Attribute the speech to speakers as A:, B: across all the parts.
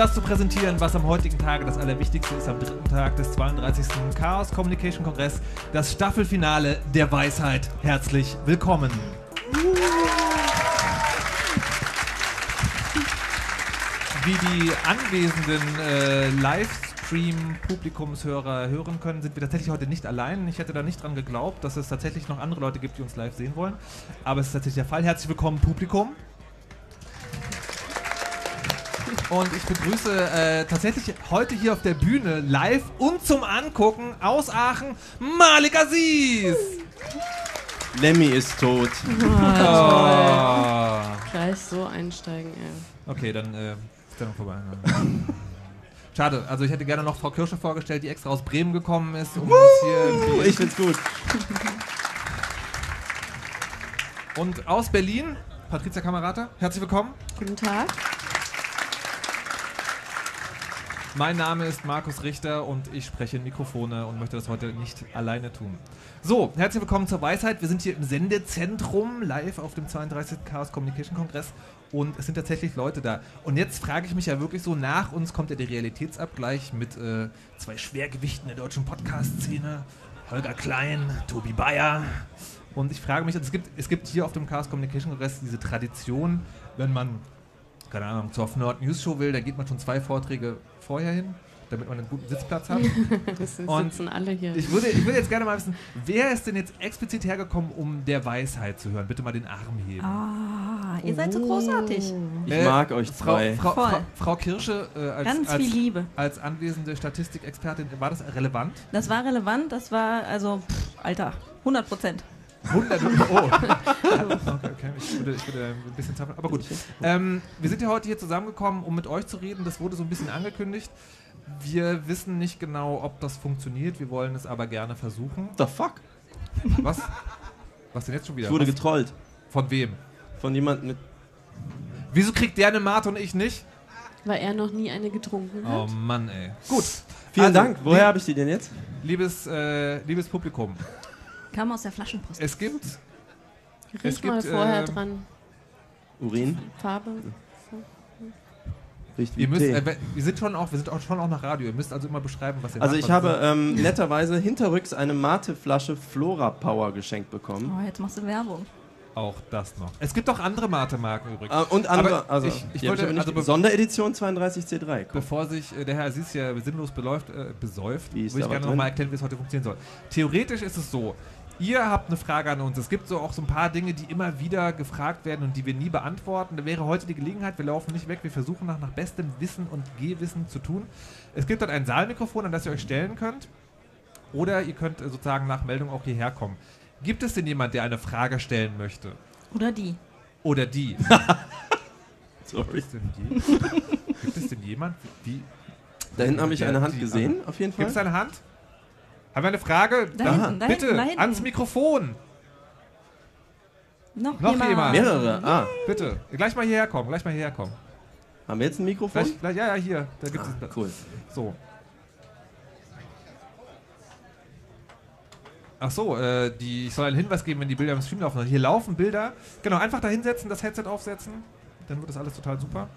A: Das zu präsentieren, was am heutigen Tage das Allerwichtigste ist, am dritten Tag des 32. Chaos Communication Kongress, das Staffelfinale der Weisheit. Herzlich willkommen. Wie die anwesenden äh, Livestream-Publikumshörer hören können, sind wir tatsächlich heute nicht allein. Ich hätte da nicht dran geglaubt, dass es tatsächlich noch andere Leute gibt, die uns live sehen wollen. Aber es ist tatsächlich der Fall. Herzlich willkommen, Publikum. Und ich begrüße äh, tatsächlich heute hier auf der Bühne live und zum Angucken aus Aachen Malik Aziz.
B: Lemmy ist tot.
A: Oh.
C: Gleich so einsteigen, ey.
A: Okay, dann äh, ist der noch vorbei. Schade, also ich hätte gerne noch Frau Kirsche vorgestellt, die extra aus Bremen gekommen ist, um uns hier.
B: Ich find's gut.
A: Und aus Berlin, Patricia Kamerata, herzlich willkommen.
C: Guten Tag.
A: Mein Name ist Markus Richter und ich spreche in Mikrofone und möchte das heute nicht alleine tun. So, herzlich willkommen zur Weisheit. Wir sind hier im Sendezentrum live auf dem 32. Chaos Communication Kongress und es sind tatsächlich Leute da. Und jetzt frage ich mich ja wirklich so, nach uns kommt ja der Realitätsabgleich mit äh, zwei Schwergewichten der deutschen Podcast-Szene. Holger Klein, Tobi Bayer. Und ich frage mich, es gibt, es gibt hier auf dem Chaos Communication Kongress diese Tradition, wenn man keine Ahnung, zur Nord News Show will, da geht man schon zwei Vorträge vorher hin, damit man einen guten Sitzplatz hat. Und
C: sitzen alle hier.
A: Ich würde, ich würde jetzt gerne mal wissen, wer ist denn jetzt explizit hergekommen, um der Weisheit zu hören? Bitte mal den Arm heben.
D: Ah, ihr seid so großartig.
B: Ich
A: Äh,
B: mag euch
A: Frau,
B: zwei.
A: Frau,
D: Voll.
A: Frau, Frau Kirsche, äh, als,
D: Ganz
A: als,
D: viel Liebe.
A: als anwesende Statistikexpertin, war das relevant?
D: Das war relevant, das war, also, pff, Alter, 100 Prozent.
A: 100 Oh. okay, okay. Ich würde, ich würde ein bisschen zapfen. Aber gut. Ähm, wir sind ja heute hier zusammengekommen, um mit euch zu reden. Das wurde so ein bisschen angekündigt. Wir wissen nicht genau, ob das funktioniert. Wir wollen es aber gerne versuchen.
B: The fuck?
A: Was? Was denn jetzt schon wieder?
B: Ich wurde
A: Was?
B: getrollt.
A: Von wem?
B: Von jemandem mit.
A: Wieso kriegt der eine Mate und ich nicht?
C: Weil er noch nie eine getrunken
A: Oh
C: hat.
A: Mann, ey. Gut.
B: Vielen
A: Also,
B: Dank. Woher habe ich die denn jetzt?
A: Liebes, äh, liebes Publikum,
D: Kam aus der Flaschenpost.
A: es gibt
C: Riech
A: es
C: mal
A: gibt,
C: vorher
A: ähm,
C: dran.
B: Urin.
C: Farbe.
B: Riecht wie
A: Ihr müsst, äh, wir sind schon auch, wir sind auch schon auch nach Radio. Ihr müsst also immer beschreiben, was ihr
B: Also ich habe
A: ihr-
B: ähm, netterweise hinterrücks eine Mate-Flasche Flora Power geschenkt bekommen.
D: Oh, jetzt machst du Werbung.
A: auch das noch. Es gibt auch andere Mate-Marken übrigens.
B: Äh, und andere,
A: Aber
B: also
A: ich- ich wollte-
B: nicht-
A: also
B: Sonderedition 32C3. Komm.
A: Bevor sich äh, der Herr Aziz ja sinnlos beläuft, äh, besäuft,
B: Wie
A: würde ich gerne nochmal erklären, wie es heute funktionieren soll. Theoretisch ist es so, ihr habt eine Frage an uns. Es gibt so auch so ein paar Dinge, die immer wieder gefragt werden und die wir nie beantworten. Da wäre heute die Gelegenheit, wir laufen nicht weg, wir versuchen nach, nach bestem Wissen und Gehwissen zu tun. Es gibt dort ein Saalmikrofon, an das ihr euch stellen könnt. Oder ihr könnt äh, sozusagen nach Meldung auch hierher kommen. Gibt es denn jemand, der eine Frage stellen möchte?
D: Oder die.
A: Oder die?
B: Sorry.
A: Gibt es denn die? Gibt es denn jemand? Wie?
B: Da hinten habe ich eine Hand
A: die-
B: gesehen, auf jeden
A: Gibt es
B: Fall.
A: eine Hand? Haben wir eine Frage?
D: Da
A: Da-
D: hinten, da
A: bitte,
D: hinten, da hinten.
A: ans Mikrofon.
D: Noch,
A: Noch
D: jemand.
A: jemand?
B: Mehrere. Ah,
A: Bitte. Gleich mal hierher kommen, gleich mal hierher kommen.
B: haben wir jetzt ein Mikrofon?
A: Gleich, gleich, ja, ja, hier. Da gibt
B: Ah,
A: es.
B: cool.
A: So. Ach so, äh, die, ich soll einen Hinweis geben, wenn die Bilder im Stream laufen. Hier laufen Bilder. Genau, einfach da hinsetzen, das Headset aufsetzen. Dann wird das alles total super.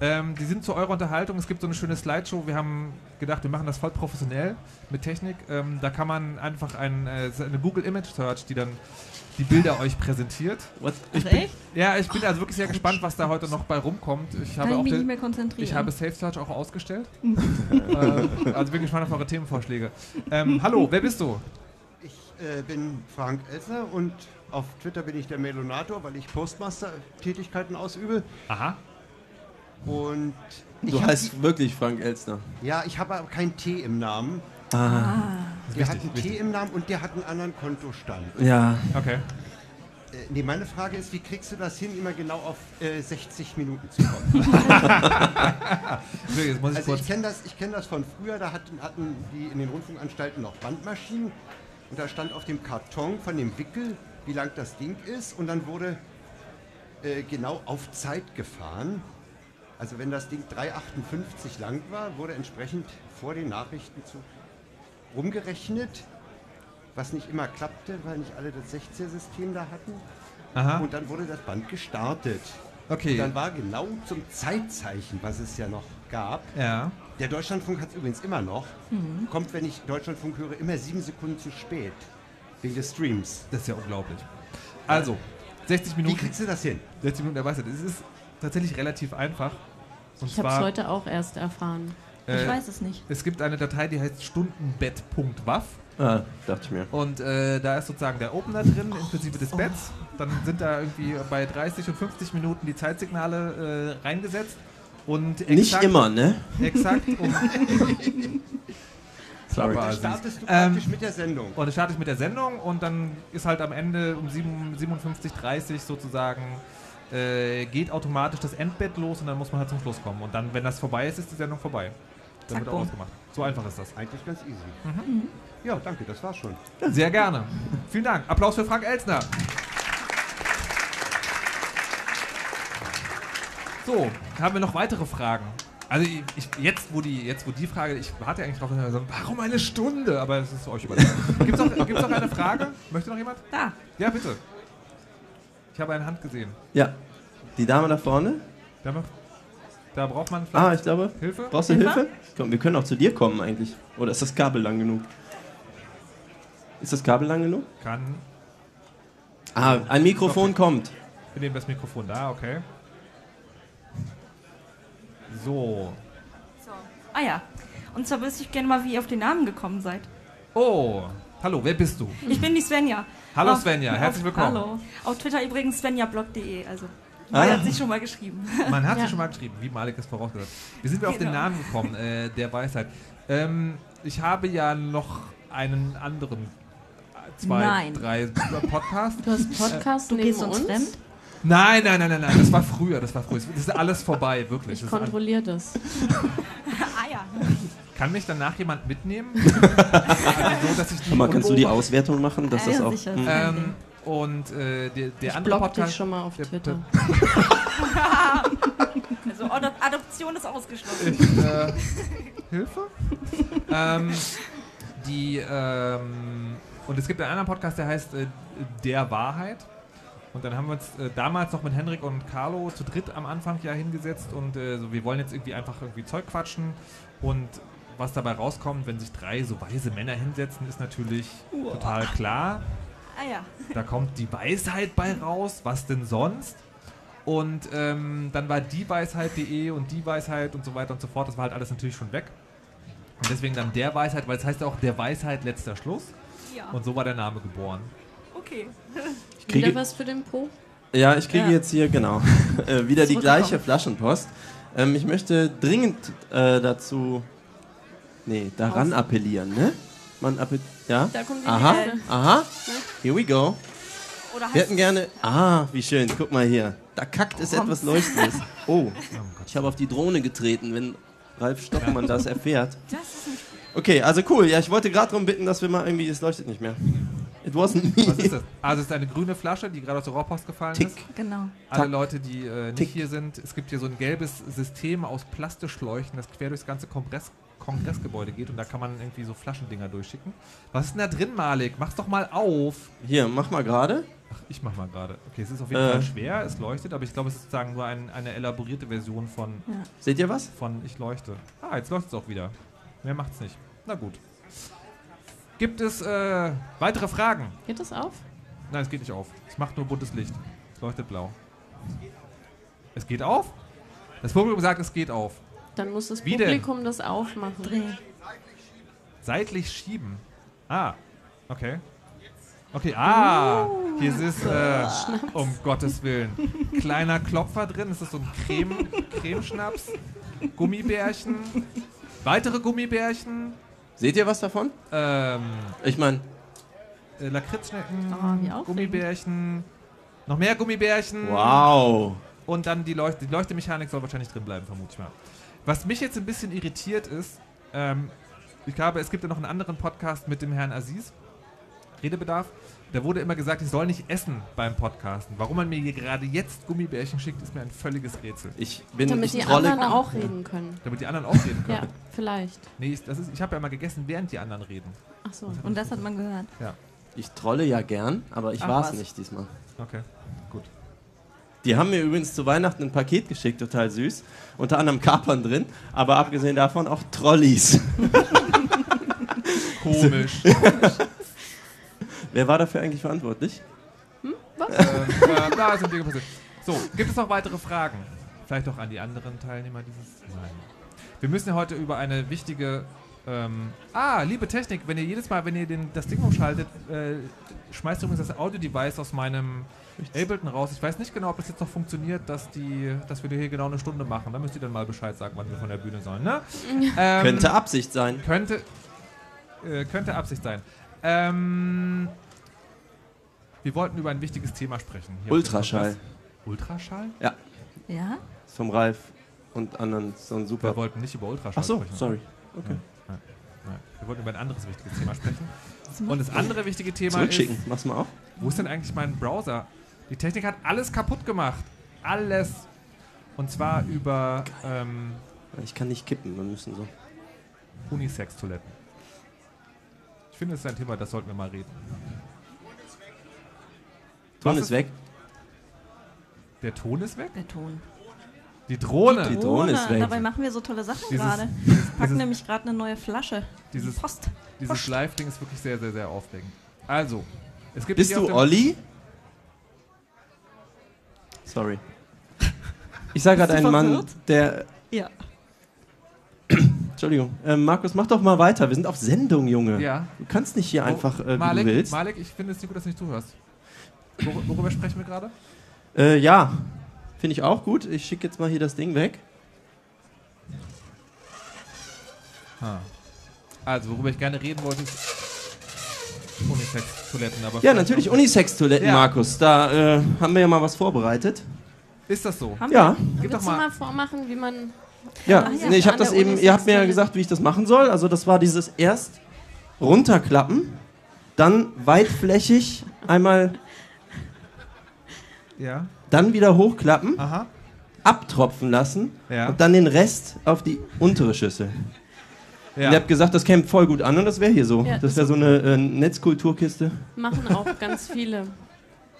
A: Ähm, die sind zu eurer Unterhaltung. Es gibt so eine schöne Slideshow. Wir haben gedacht, wir machen das voll professionell mit Technik. Ähm, da kann man einfach ein, äh, eine Google Image Search, die dann die Bilder euch präsentiert.
B: What?
D: Ach, echt?
A: Ja, ich bin also wirklich sehr gespannt, was da heute noch bei rumkommt. Ich
D: Kann
A: habe
D: ich
A: auch
D: mich
A: den-
D: nicht mehr konzentrieren.
A: ich habe Safe Search auch ausgestellt. äh, also bin gespannt auf eure Themenvorschläge. Ähm, hallo, wer bist du?
E: Ich äh, bin Frank Elsner und auf Twitter bin ich der Melonator, weil ich Postmaster-Tätigkeiten ausübe.
A: Aha.
E: Und ich
B: Du heißt wirklich Frank Elstner.
E: die, ja, ich habe aber kein T im Namen.
B: Ah.
E: Der hat einen T im Namen und der hat einen anderen Kontostand.
B: Ja.
A: Okay.
E: Äh, nee, meine Frage ist, wie kriegst du das hin, immer genau auf äh, 60 Minuten zu kommen?
A: So, jetzt muss ich
E: Also ich kenne das, ich kenn das von früher, da hatten, hatten die in den Rundfunkanstalten noch Bandmaschinen und da stand auf dem Karton von dem Wickel wie lang das Ding ist und dann wurde äh, genau auf Zeit gefahren. Also wenn das Ding 3,58 lang war, wurde entsprechend vor den Nachrichten zu rumgerechnet, was nicht immer klappte, weil nicht alle das 16-System da hatten.
A: Aha.
E: Und dann wurde das Band gestartet.
A: Okay.
E: Und dann war genau zum Zeitzeichen, was es ja noch gab,
A: Ja.
E: der Deutschlandfunk hat es übrigens immer noch, kommt, wenn ich Deutschlandfunk höre, immer sieben Sekunden zu spät. Wegen des Streams.
A: Das ist ja unglaublich. Also, 60
E: Wie
A: Minuten.
E: kriegst du das hin?
A: 60 Minuten der Weisheit. Es ist tatsächlich relativ einfach. Und
C: Ich habe es heute auch erst erfahren.
D: Ich
A: äh,
D: weiß es nicht.
A: es gibt eine Datei, die heißt stundenbett.waff.
B: Ah, dachte ich mir.
A: Und äh, da ist sozusagen der Opener drin, inklusive des Betts. Dann sind da irgendwie bei 30 und 50 Minuten die Zeitsignale äh, reingesetzt. Und exakt,
B: Nicht immer, ne?
A: Exakt um.
B: Sorry.
A: Klapper,
E: Da
A: Assis.
E: startest du
A: Ähm,
E: praktisch mit der Sendung.
A: Und dann starte ich mit der Sendung und dann ist halt am Ende um 7 57.30 sozusagen äh, geht automatisch das Endbett los und dann muss man halt zum Schluss kommen. Und dann, wenn das vorbei ist, ist die Sendung vorbei. Dann
D: Zack,
A: wird auch ausgemacht. So einfach ist das.
E: Eigentlich ganz easy.
A: Mhm.
E: Ja, danke, das war's schon.
A: Sehr gerne. Vielen Dank. Applaus für Frank Elsner. So, haben wir noch weitere Fragen? Also ich, jetzt, wo die, jetzt wo die Frage, ich warte eigentlich drauf, warum eine Stunde? Aber es ist euch überlassen. Gibt es noch, gibt's noch eine Frage? Möchte noch jemand?
D: Da.
A: Ja, bitte. Ich habe eine Hand gesehen.
B: Ja. Die Dame da vorne?
A: Da, noch, da braucht man
B: Ah,
A: vielleicht
B: ich glaube.
A: Hilfe.
B: Brauchst du
D: Hilfe?
B: Hilfe? Komm, wir können auch zu dir kommen eigentlich. Oder ist das Kabel lang genug? Ist das Kabel lang genug?
A: Kann.
B: Ah, ein Mikrofon kommt.
A: Wir nehmen das Mikrofon da, okay. So.
D: Ah ja. Und zwar wüsste ich gerne mal, wie ihr auf den Namen gekommen seid.
A: Oh, hallo, wer bist du?
D: Ich bin die Svenja.
A: Hallo
D: Auf-
A: Svenja,
D: auf-
A: herzlich willkommen.
D: Hallo. Auf Twitter übrigens svenjablog.de. Also,
B: Ah.
D: ah. hat sich schon mal geschrieben.
A: Man hat
C: Ja.
A: sie schon mal geschrieben, wie Malik es vorausgesagt. Wie sind wir auf den
D: Genau.
A: Namen gekommen, äh, der Weisheit? Ähm, ich habe ja noch einen anderen, äh, zwei,
D: Nein.
A: drei Podcasts.
C: Du hast Podcast
D: Du
C: neben
D: gehst uns
C: uns.
D: fremd?
A: Nein, nein, nein, nein, nein, das war früher, das war früher. Das ist alles vorbei, wirklich.
C: Ich
A: Das ist alles-
C: kontrolliere das.
D: Ah ja.
A: Kann mich danach jemand mitnehmen? also so, dass ich
B: mal, kannst du die Auswertung machen? Dass
D: Ja,
B: das
D: ja,
B: auch.
D: sicher.
B: Hm.
A: Ähm, und äh, der, der
C: Ich
A: andere
C: block dich
A: Podcast.
C: schon mal auf
A: der-
C: Twitter.
D: Also Adop Adoption ist ausgeschlossen.
A: Ich, äh, Hilfe? ähm, die, ähm, und es gibt einen anderen Podcast, der heißt äh, Der Wahrheit. Und dann haben wir uns äh, damals noch mit Henrik und Carlo zu dritt am Anfang ja hingesetzt und äh, so, wir wollen jetzt irgendwie einfach irgendwie Zeug quatschen. Und was dabei rauskommt, wenn sich drei so weise Männer hinsetzen, ist natürlich total klar.
D: Ah ja.
A: Da kommt die Weisheit bei raus, was denn sonst? Und ähm, dann war die Weisheit.de und die Weisheit und so weiter und so fort. Das war halt alles natürlich schon weg. Und deswegen dann der Weisheit, weil es heißt ja auch der Weisheit letzter Schluss.
D: Ja.
A: Und so war der Name geboren.
D: Okay.
B: Ich kriege,
C: Wieder was für den Po?
B: ja, ich kriege
D: Ja.
B: jetzt hier, genau, äh, wieder die
D: Zurückgekommen.
B: gleiche Flaschenpost. Ähm, ich möchte dringend äh, dazu. Nee, daran
D: Auf-
B: appellieren, ne? Man appelliert. Ja?
C: Da kommt die
B: Aha,
C: nächste.
B: aha. Here we go.
D: Oder
B: Wir hätten gerne. Ah, wie schön. Guck mal hier. Da kackt es etwas Leuchtendes. Oh, ich habe auf die Drohne getreten, wenn Ralf Stockmann das erfährt.
D: das ist nicht
B: Okay, also cool. Ja, ich wollte gerade darum bitten, dass wir mal irgendwie. Es leuchtet nicht mehr. It wasn't me.
A: Was ist das? Also es ist eine grüne Flasche, die gerade aus der Rohrpost gefallen
B: Tick.
A: ist.
D: genau.
A: Alle
B: Tack.
A: Leute, die äh, nicht
B: Tick.
A: hier sind, es gibt hier so ein gelbes System aus Plastischleuchten, das quer durchs ganze Kongress Kongressgebäude geht und da kann man irgendwie so Flaschendinger durchschicken. Was ist denn da drin, Malik? Mach's doch mal auf.
B: Hier, mach mal gerade.
A: Ach, ich mach mal gerade. Okay, es ist auf jeden
B: Äh.
A: Fall schwer, es leuchtet, aber ich glaube, es ist sozusagen nur ein, eine elaborierte Version von,
B: Seht ihr was?
A: von Ich leuchte. Ah, jetzt leuchtet es auch wieder. Mehr macht's nicht. Na gut. Gibt es äh, weitere Fragen?
C: Geht das auf?
A: Nein, es geht nicht auf. Es macht nur buntes Licht. Es leuchtet blau. Es geht auf? Das Publikum sagt, es geht auf.
C: Dann muss das
A: Wie denn?
C: Publikum das aufmachen.
D: Drehen.
A: Seitlich schieben. Ah, okay. Okay, ah, hier ist es, äh, um Gottes Willen. Kleiner Klopfer drin, es ist so ein Creme, Cremeschnaps, Gummibärchen, weitere Gummibärchen,
B: Seht ihr was davon?
A: ähm,
B: Ich meine,
A: äh, Lakritzschnecken,
D: Oh, wie aufregend.
A: Gummibärchen, noch mehr Gummibärchen.
B: wow.
A: Und dann die, Leucht die Leuchtemechanik soll wahrscheinlich drin bleiben, vermute ich mal. Was mich jetzt ein bisschen irritiert ist, ähm, ich glaube, es gibt ja noch einen anderen Podcast mit dem Herrn Aziz. Redebedarf. Da wurde immer gesagt, ich soll nicht essen beim Podcasten. Warum man mir hier gerade jetzt Gummibärchen schickt, ist mir ein völliges Rätsel.
B: Ich bin
C: Damit
B: ich
C: die
B: trolle.
C: anderen auch reden können.
A: Damit die anderen auch reden können.
C: Ja, vielleicht.
A: Nee, ich, das ist, ich habe ja mal gegessen, während die anderen reden.
C: Ach so.
D: Und das hat man gehört.
B: Ich trolle ja gern, aber ich war es nicht diesmal.
A: Okay, gut.
B: Die haben mir übrigens zu Weihnachten ein Paket geschickt, total süß. Unter anderem Kapern drin, aber abgesehen davon auch Trolleys.
A: Komisch.
B: Wer war dafür eigentlich verantwortlich?
A: ähm, äh, da sind Dinge passiert. So, gibt es noch weitere Fragen? Vielleicht auch an die anderen Teilnehmer dieses. Nein. Wir müssen ja heute über eine wichtige. Ähm, ah, liebe Technik, wenn ihr jedes Mal, wenn ihr den, das Ding umschaltet, äh, schmeißt ihr übrigens das Audio-Device aus meinem Ableton raus. Ich weiß nicht genau, ob das jetzt noch funktioniert, dass, die, dass wir hier genau eine Stunde machen. Da müsst ihr dann mal Bescheid sagen, wann wir von der Bühne sollen. Ne? Ähm,
B: Könnte Absicht sein.
A: Könnte, äh, könnte Absicht sein. Ähm, wir wollten über ein wichtiges Thema sprechen.
B: Ultraschall.
A: Ultraschall?
D: Ja?
B: Ist vom Ralf und anderen so ein super.
A: Wir wollten nicht über Ultraschall
B: Ach so,
A: sprechen.
B: sorry. Okay.
A: Nein. Wir wollten über ein anderes wichtiges Thema sprechen. Und das andere wichtige Thema
B: Zurückschicken.
A: ist,
B: Mach's mal auf.
A: wo ist denn eigentlich mein Browser? Die Technik hat alles kaputt gemacht. Alles. Und zwar über ähm,
B: Ich kann nicht kippen, wir müssen so.
A: Unisex-Toiletten. Ich finde, das ist ein Thema, das sollten wir mal reden.
B: Ton ist
A: ist-
B: weg.
A: Der Ton ist weg?
D: Der Ton.
A: Die Drohne.
B: Die Drohne ist weg.
D: Dabei machen wir so tolle Sachen
A: Dieses-
D: gerade. Wir packen
A: dieses-
D: nämlich gerade eine neue Flasche.
A: Dieses-
D: Post.
A: Dieses Live-Ding ist wirklich sehr, sehr, sehr aufregend. Also, es gibt
B: Bist du Olli? Sorry. Ich sah gerade einen Mann, der.
D: Ja.
B: Entschuldigung. Ähm, Markus, mach doch mal weiter. Wir sind auf Sendung, Junge.
A: Ja.
B: Du kannst nicht hier einfach, äh, wie
A: Malek,
B: du willst.
A: Malek, ich finde es nicht gut, dass du nicht zuhörst. Wor worüber sprechen wir gerade?
B: Äh, ja, finde ich auch gut. Ich schicke jetzt mal hier das Ding weg.
A: Also, worüber ich gerne reden wollte, ist Unisex-Toiletten. aber
B: Ja, natürlich Unisex-Toiletten,
A: Ja.
B: Markus. Da äh, haben wir ja mal was vorbereitet.
A: Ist das so?
D: Haben
B: Ja,
A: Gib
C: Willst
A: doch
C: du
A: mal.
C: mal vormachen, wie man.
B: ja.
D: Ja,
B: nee, ich habe das eben, ihr habt mir ja gesagt, wie ich das machen soll. Also das war dieses erst runterklappen, dann weitflächig einmal,
A: Ja.
B: dann wieder hochklappen,
A: Aha.
B: abtropfen lassen
A: Ja.
B: und dann den Rest auf die untere Schüssel.
A: Ja.
B: Ihr habt gesagt, das käme voll gut an und das wäre hier so.
C: Ja,
B: das wäre so eine äh, Netzkulturkiste.
C: Machen auch ganz viele.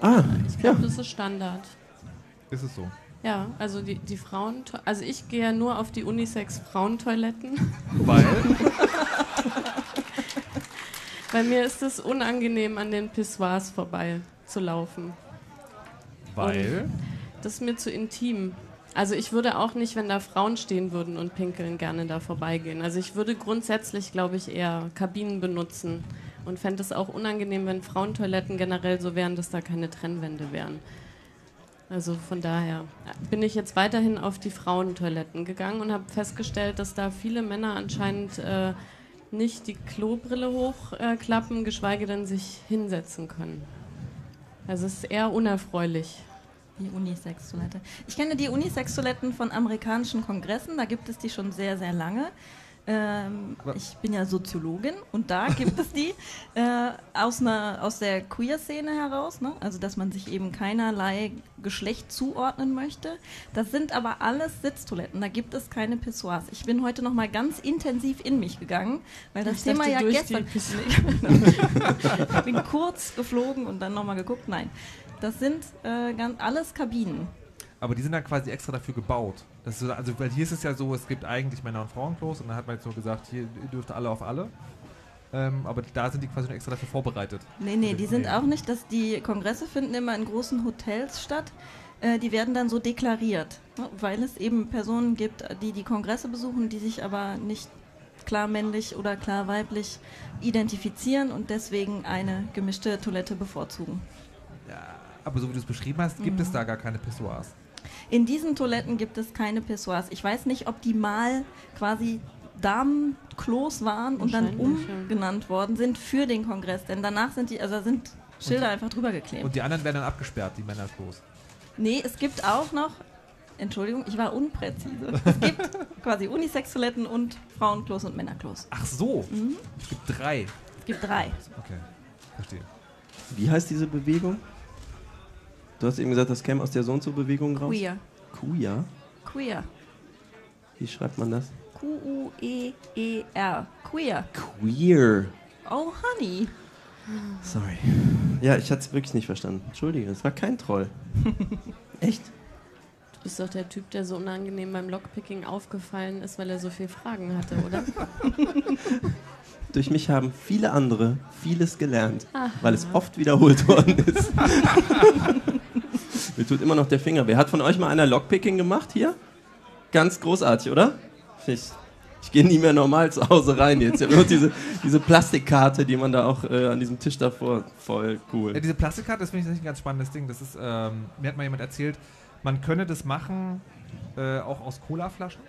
B: Ah,
C: Ich
B: ja.
C: glaube, das ist Standard.
A: Ist es so.
C: Ja, also die, die Frauen. Also ich gehe ja nur auf die Unisex-Frauentoiletten.
A: Weil.
C: Bei mir ist es unangenehm, an den Pissoirs vorbei zu laufen.
A: weil.
C: Das ist mir zu intim. Also ich würde auch nicht, wenn da Frauen stehen würden und pinkeln, gerne da vorbeigehen. Also ich würde grundsätzlich, glaube ich, eher Kabinen benutzen und fände es auch unangenehm, wenn Frauentoiletten generell so wären, dass da keine Trennwände wären. Also von daher bin ich jetzt weiterhin auf die Frauentoiletten gegangen und habe festgestellt, dass da viele Männer anscheinend äh, nicht die Klobrille hochklappen, geschweige denn sich hinsetzen können. Also es ist eher unerfreulich.
D: Die Unisex-Toilette. Ich kenne die Unisex-Toiletten von amerikanischen Kongressen, da gibt es die schon sehr, sehr lange. Ähm, ich bin ja Soziologin und da gibt es die äh, aus, einer, aus der Queer-Szene heraus, ne? also dass man sich eben keinerlei Geschlecht zuordnen möchte. Das sind aber alles Sitztoiletten, da gibt es keine Pissoirs. Ich bin heute noch mal ganz intensiv in mich gegangen, weil das
C: Ich
D: Thema
C: dachte,
D: ja gestern... Ich bin kurz geflogen und dann nochmal geguckt. Nein, das sind äh, ganz, alles Kabinen.
A: Aber die sind dann quasi extra dafür gebaut. So, also, weil hier ist es ja so, es gibt eigentlich Männer- und Frauenklos und dann hat man jetzt nur gesagt, hier ihr dürft alle auf alle. Ähm, aber da sind die quasi extra dafür vorbereitet.
D: Nee, nee, die sind auch nicht, dass die Kongresse finden immer in großen Hotels statt. Äh, die werden dann so deklariert, ne, weil es eben Personen gibt, die die Kongresse besuchen, die sich aber nicht klar männlich oder klar weiblich identifizieren und deswegen eine gemischte Toilette bevorzugen.
A: Aber so wie du es beschrieben hast, gibt es da gar keine Pissoirs.
D: In diesen Toiletten gibt es keine Pissoirs. Ich weiß nicht, ob die mal quasi Damenklos waren und dann umgenannt worden sind für den Kongress. Denn danach sind die, also sind Schilder einfach drüber geklebt.
A: Und die anderen werden dann abgesperrt, die Männerklos.
D: Nee, es gibt auch noch, Entschuldigung, ich war unpräzise. Es gibt quasi Unisex-Toiletten und Frauenklos und Männerklos.
A: Ach so.
D: Mhm.
A: Es gibt drei.
D: Es gibt drei.
A: Okay, verstehe.
B: Wie heißt diese Bewegung? Du hast eben gesagt, das käme aus der so und so Bewegung raus.
D: Queer.
B: Queer?
D: Queer.
B: Wie schreibt man das?
D: Q-U-E-E-R. Queer.
B: Queer.
D: Oh, honey.
B: Sorry. Ja, ich hatte es wirklich nicht verstanden. Entschuldige, es war kein Troll. Echt?
C: Du bist doch der Typ, der so unangenehm beim Lockpicking aufgefallen ist, weil er so viele Fragen hatte, oder?
B: Durch mich haben viele andere vieles gelernt, weil es oft wiederholt worden ist. Mir tut immer noch der Finger weh. Hat von euch mal einer Lockpicking gemacht hier? Ganz großartig, oder? Ich, ich gehe nie mehr normal zu Hause rein jetzt. Ich habe nur diese, diese Plastikkarte, die man da auch äh, an diesem Tisch davor. Voll cool.
A: Ja, diese Plastikkarte, das finde ich ein ganz spannendes Ding. Das ist, ähm, mir hat mal jemand erzählt, man könne das machen, äh, auch aus Colaflaschen.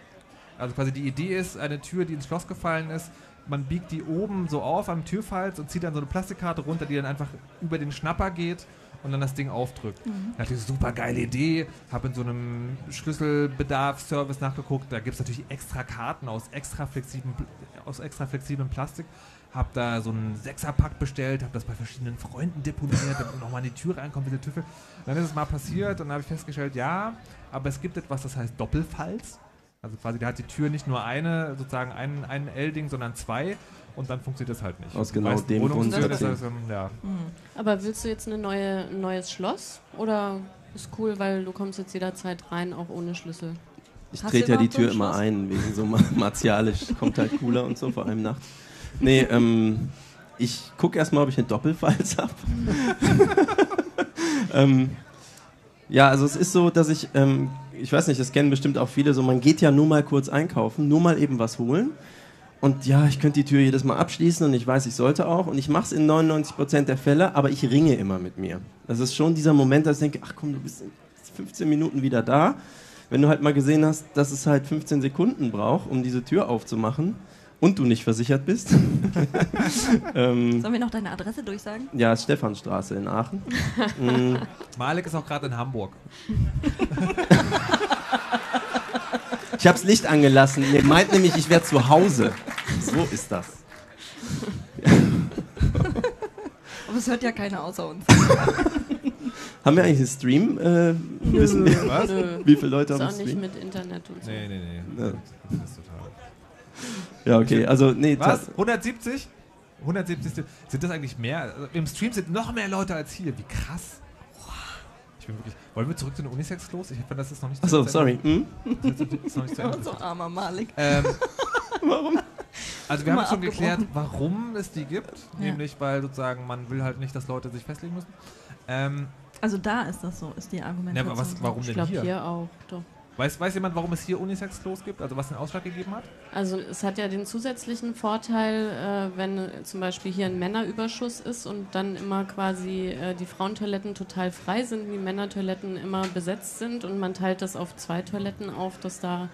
A: Also quasi die Idee ist, eine Tür, die ins Schloss gefallen ist, man biegt die oben so auf am Türfalz und zieht dann so eine Plastikkarte runter, die dann einfach über den Schnapper geht und dann das Ding aufdrückt. Da hatte ich eine super geile Idee, habe in so einem Schlüsselbedarfsservice nachgeguckt, da gibt es natürlich extra Karten aus extra, flexiblen, aus extra flexiblem Plastik. Hab da so einen Sechserpack bestellt, habe das bei verschiedenen Freunden deponiert, damit nochmal in die Tür reinkommt, diese Tüffel. Dann ist es mal passiert und dann habe ich festgestellt, ja, aber es gibt etwas, das heißt Doppelfalz. Also quasi, da hat die Tür nicht nur eine, sozusagen ein, ein L-Ding, sondern zwei und dann funktioniert das halt nicht.
B: Aus genau dem Grund
A: das, ähm, ja.
C: Aber willst du jetzt eine neue, ein neues Schloss? Oder ist cool, weil du kommst jetzt jederzeit rein, auch ohne Schlüssel?
B: Ich trete ja die Tür immer ein, wegen so ma- martialisch. Kommt halt cooler und so, vor allem nachts. Nee, ähm, ich gucke erstmal, ob ich eine Doppelfalz habe. ähm, ja, also es ist so, dass ich, ähm, ich weiß nicht, das kennen bestimmt auch viele, so man geht ja nur mal kurz einkaufen, nur mal eben was holen. Und ja, ich könnte die Tür jedes Mal abschließen und ich weiß, ich sollte auch. Und ich mache es in 99% der Fälle, aber ich ringe immer mit mir. Das ist schon dieser Moment, dass ich denke, ach komm, du bist in 15 Minuten wieder da. Wenn du halt mal gesehen hast, dass es halt 15 Sekunden braucht, um diese Tür aufzumachen und du nicht versichert bist. ähm,
D: Sollen wir noch deine Adresse durchsagen?
B: ja, ist Stephanstraße in Aachen. Mm,
A: Malek ist auch gerade in Hamburg.
B: ich habe das Licht angelassen. Ihr meint nämlich, ich wäre zu Hause. So ist das.
D: Aber es hört ja keiner außer uns.
B: Haben wir eigentlich einen Stream? Äh, wissen wir,
A: Was?
C: Nö.
B: wie viele Leute
C: Ist
B: haben
C: auch
B: einen
C: nicht
B: Stream?
C: mit Internet und so.
A: Nee, nee, nee.
B: Ja.
A: Das ist total.
B: Ja, okay. Also, nee,
A: Was?
B: ta-
A: 170? 170? Sind das eigentlich mehr? Also Im Stream sind noch mehr Leute als hier. Wie krass. Ich bin wirklich. Wollen wir zurück zu den Unisex-Klos? Ich finde, das ist noch nicht zu
B: Achso, sorry. Hm?
A: Das ist noch nicht zu Ende.
D: so armer Malik.
A: Ähm,
B: Warum?
A: also wir haben schon geklärt, warum es die gibt.
D: Ja.
A: Nämlich, weil sozusagen man will halt nicht, dass Leute sich festlegen müssen. Ähm,
D: Also da ist das so, ist die Argumentation.
A: aber was, warum
C: Ich
A: denn
C: glaube
A: hier?
C: hier auch. Doch.
A: Weiß, weiß jemand, warum es hier Unisex-Klos gibt? Also was den Ausschlag gegeben hat?
C: Also es hat ja den zusätzlichen Vorteil, äh, wenn äh, zum Beispiel hier ein Männerüberschuss ist und dann immer quasi äh, die Frauentoiletten total frei sind, die Männertoiletten immer besetzt sind und man teilt das auf zwei Toiletten auf, dass da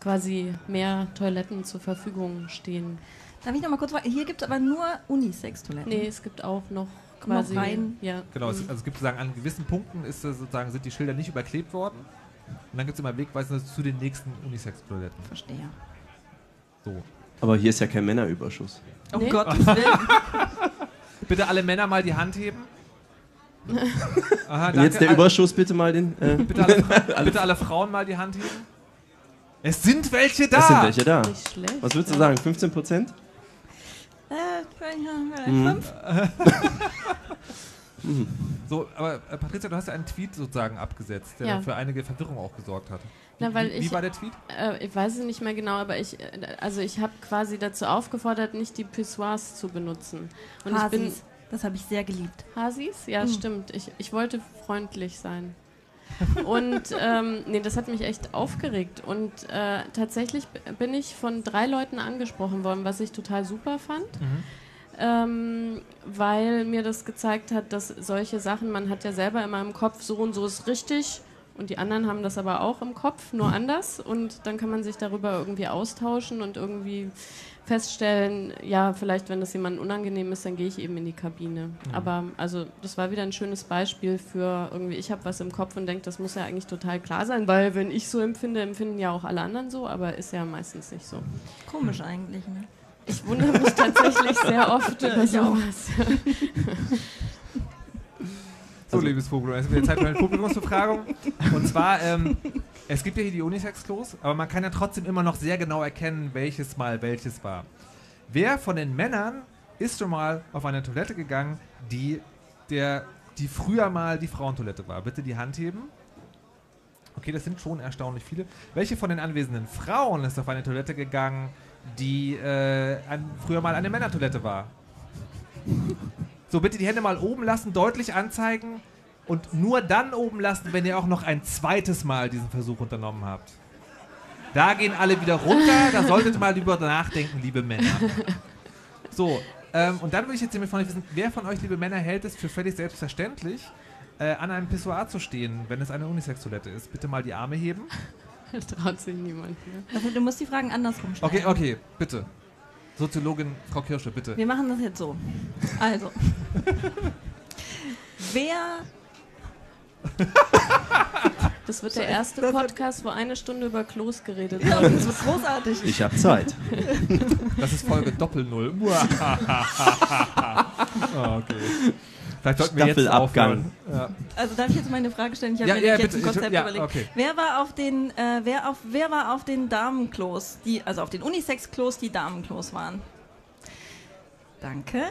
C: quasi mehr Toiletten zur Verfügung stehen.
D: Darf ich noch mal kurz fragen? Hier gibt es aber nur Unisex-Toiletten.
C: Nee, es gibt auch noch quasi
D: rein?
C: Ja,
A: Genau, es,
C: mhm.
A: also es gibt sozusagen an gewissen Punkten ist sozusagen, sind die Schilder nicht überklebt worden. Und dann gibt es immer Wegweisende zu den nächsten Unisex-Toiletten.
D: Verstehe.
A: So.
B: Aber hier ist ja kein Männerüberschuss.
D: Oh
C: Nee.
D: Willen.
A: Bitte alle Männer mal die Hand heben. Aha,
B: Und jetzt der Überschuss bitte mal den. Äh,
A: Bitte alle, bitte alle Frauen mal die Hand heben. Es sind welche da!
B: es sind welche da.
C: nicht schlecht.
B: Was würdest du sagen? 15 Prozent?
D: äh, vielleicht
B: Mhm.
A: So, aber äh, Patricia, du hast ja einen Tweet sozusagen abgesetzt, der
C: Ja.
A: für einige Verwirrung auch gesorgt hat.
C: Na, weil
A: wie, wie
C: ich-
A: war der Tweet?
C: Äh, ich weiß es nicht mehr genau, aber ich, äh, also ich habe quasi dazu aufgefordert, nicht die Pissoirs zu benutzen. Und ich bin
D: Hasis. Das habe ich sehr geliebt.
C: Hasis? Ja,
D: Mhm.
C: stimmt. Ich, ich wollte freundlich sein. Und ähm, nee, das hat mich echt aufgeregt. Und äh, tatsächlich bin ich von drei Leuten angesprochen worden, was ich total super fand. Ähm, weil mir das gezeigt hat, dass solche Sachen, man hat ja selber immer im Kopf, so und so ist richtig. Und die anderen haben das aber auch im Kopf, nur anders. Und dann kann man sich darüber irgendwie austauschen und irgendwie feststellen, ja, vielleicht, wenn das jemandem unangenehm ist, dann gehe ich eben in die Kabine. Aber also das war wieder ein schönes Beispiel für irgendwie, ich habe was im Kopf und denke, das muss ja eigentlich total klar sein, weil wenn ich so empfinde, empfinden ja auch alle anderen so, aber ist ja meistens nicht so.
D: Komisch eigentlich. Ne?
C: Ich wundere mich tatsächlich sehr oft über
D: ich auch.
C: sowas.
A: So,
B: Also-
A: liebes Publikum, es ist wieder Zeit für eine Publikumsbefragung. Und zwar, ähm, es gibt ja hier die Unisex-Klos, aber man kann ja trotzdem immer noch sehr genau erkennen, welches mal welches war. Wer von den Männern ist schon mal auf eine Toilette gegangen, die, der, die früher mal die Frauentoilette war? Bitte die Hand heben. Okay, das sind schon erstaunlich viele. Welche von den anwesenden Frauen ist auf eine Toilette gegangen, die äh, ein, früher mal eine Männertoilette war? So, bitte die Hände mal oben lassen, deutlich anzeigen und nur dann oben lassen, wenn ihr auch noch ein zweites Mal diesen Versuch unternommen habt. Da gehen alle wieder runter, da solltet ihr mal drüber nachdenken, liebe Männer. So, ähm, und dann würde ich jetzt nämlich von euch wissen, wer von euch, liebe Männer, hält es für völlig selbstverständlich, äh, an einem Pissoir zu stehen, wenn es eine Unisex-Toilette ist? Bitte mal die Arme heben.
C: Traut sich niemand mehr.
D: Also, du musst die Fragen andersrum stellen.
A: Okay, okay, bitte. Soziologin Frau Kirsche, bitte.
D: Wir machen das jetzt so. Also. Wer.
C: Das wird der erste Podcast, wo eine Stunde über Klos geredet
D: Ja,
C: wird.
D: das wird großartig.
B: Ich habe Zeit.
A: Das ist Folge Doppel-Null. okay. Vielleicht sollten wir jetzt aufhören. Ja.
D: Also darf ich jetzt meine Frage stellen? Ich habe
A: Ja,
D: mir
A: ja,
D: jetzt
A: bitte.
D: ein Konzept
A: Ja,
D: überlegt.
A: okay.
D: Wer war auf den, äh, wer auf, wer war auf den Damenklos, die, also auf den Unisex-Klos, die Damenklos waren? Danke.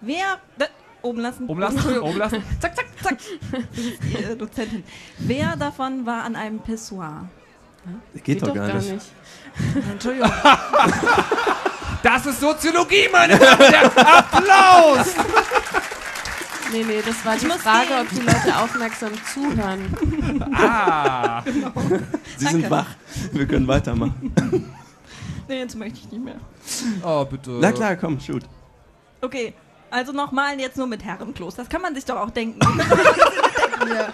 D: Wer, da, oben lassen.
A: Oben lassen, oben lassen.
D: Zack, zack, zack. Das ist die äh, Dozentin. Wer davon war an einem Pissoir?
B: Geht, doch gar nicht.
D: Entschuldigung.
A: Das ist Soziologie, meine Damen und Herren. Applaus!
C: Nee, nee, das war die
D: muss
C: Frage,
D: gehen.
C: ob die Leute aufmerksam zuhören.
A: Ah,
B: Sie sind
D: Danke.
B: wach. Wir können weitermachen.
D: Nee, jetzt möchte ich nicht mehr.
A: oh, bitte.
B: Na klar, komm, shoot.
D: Okay, also nochmal jetzt nur mit Herrenklos. Das kann man sich doch auch denken.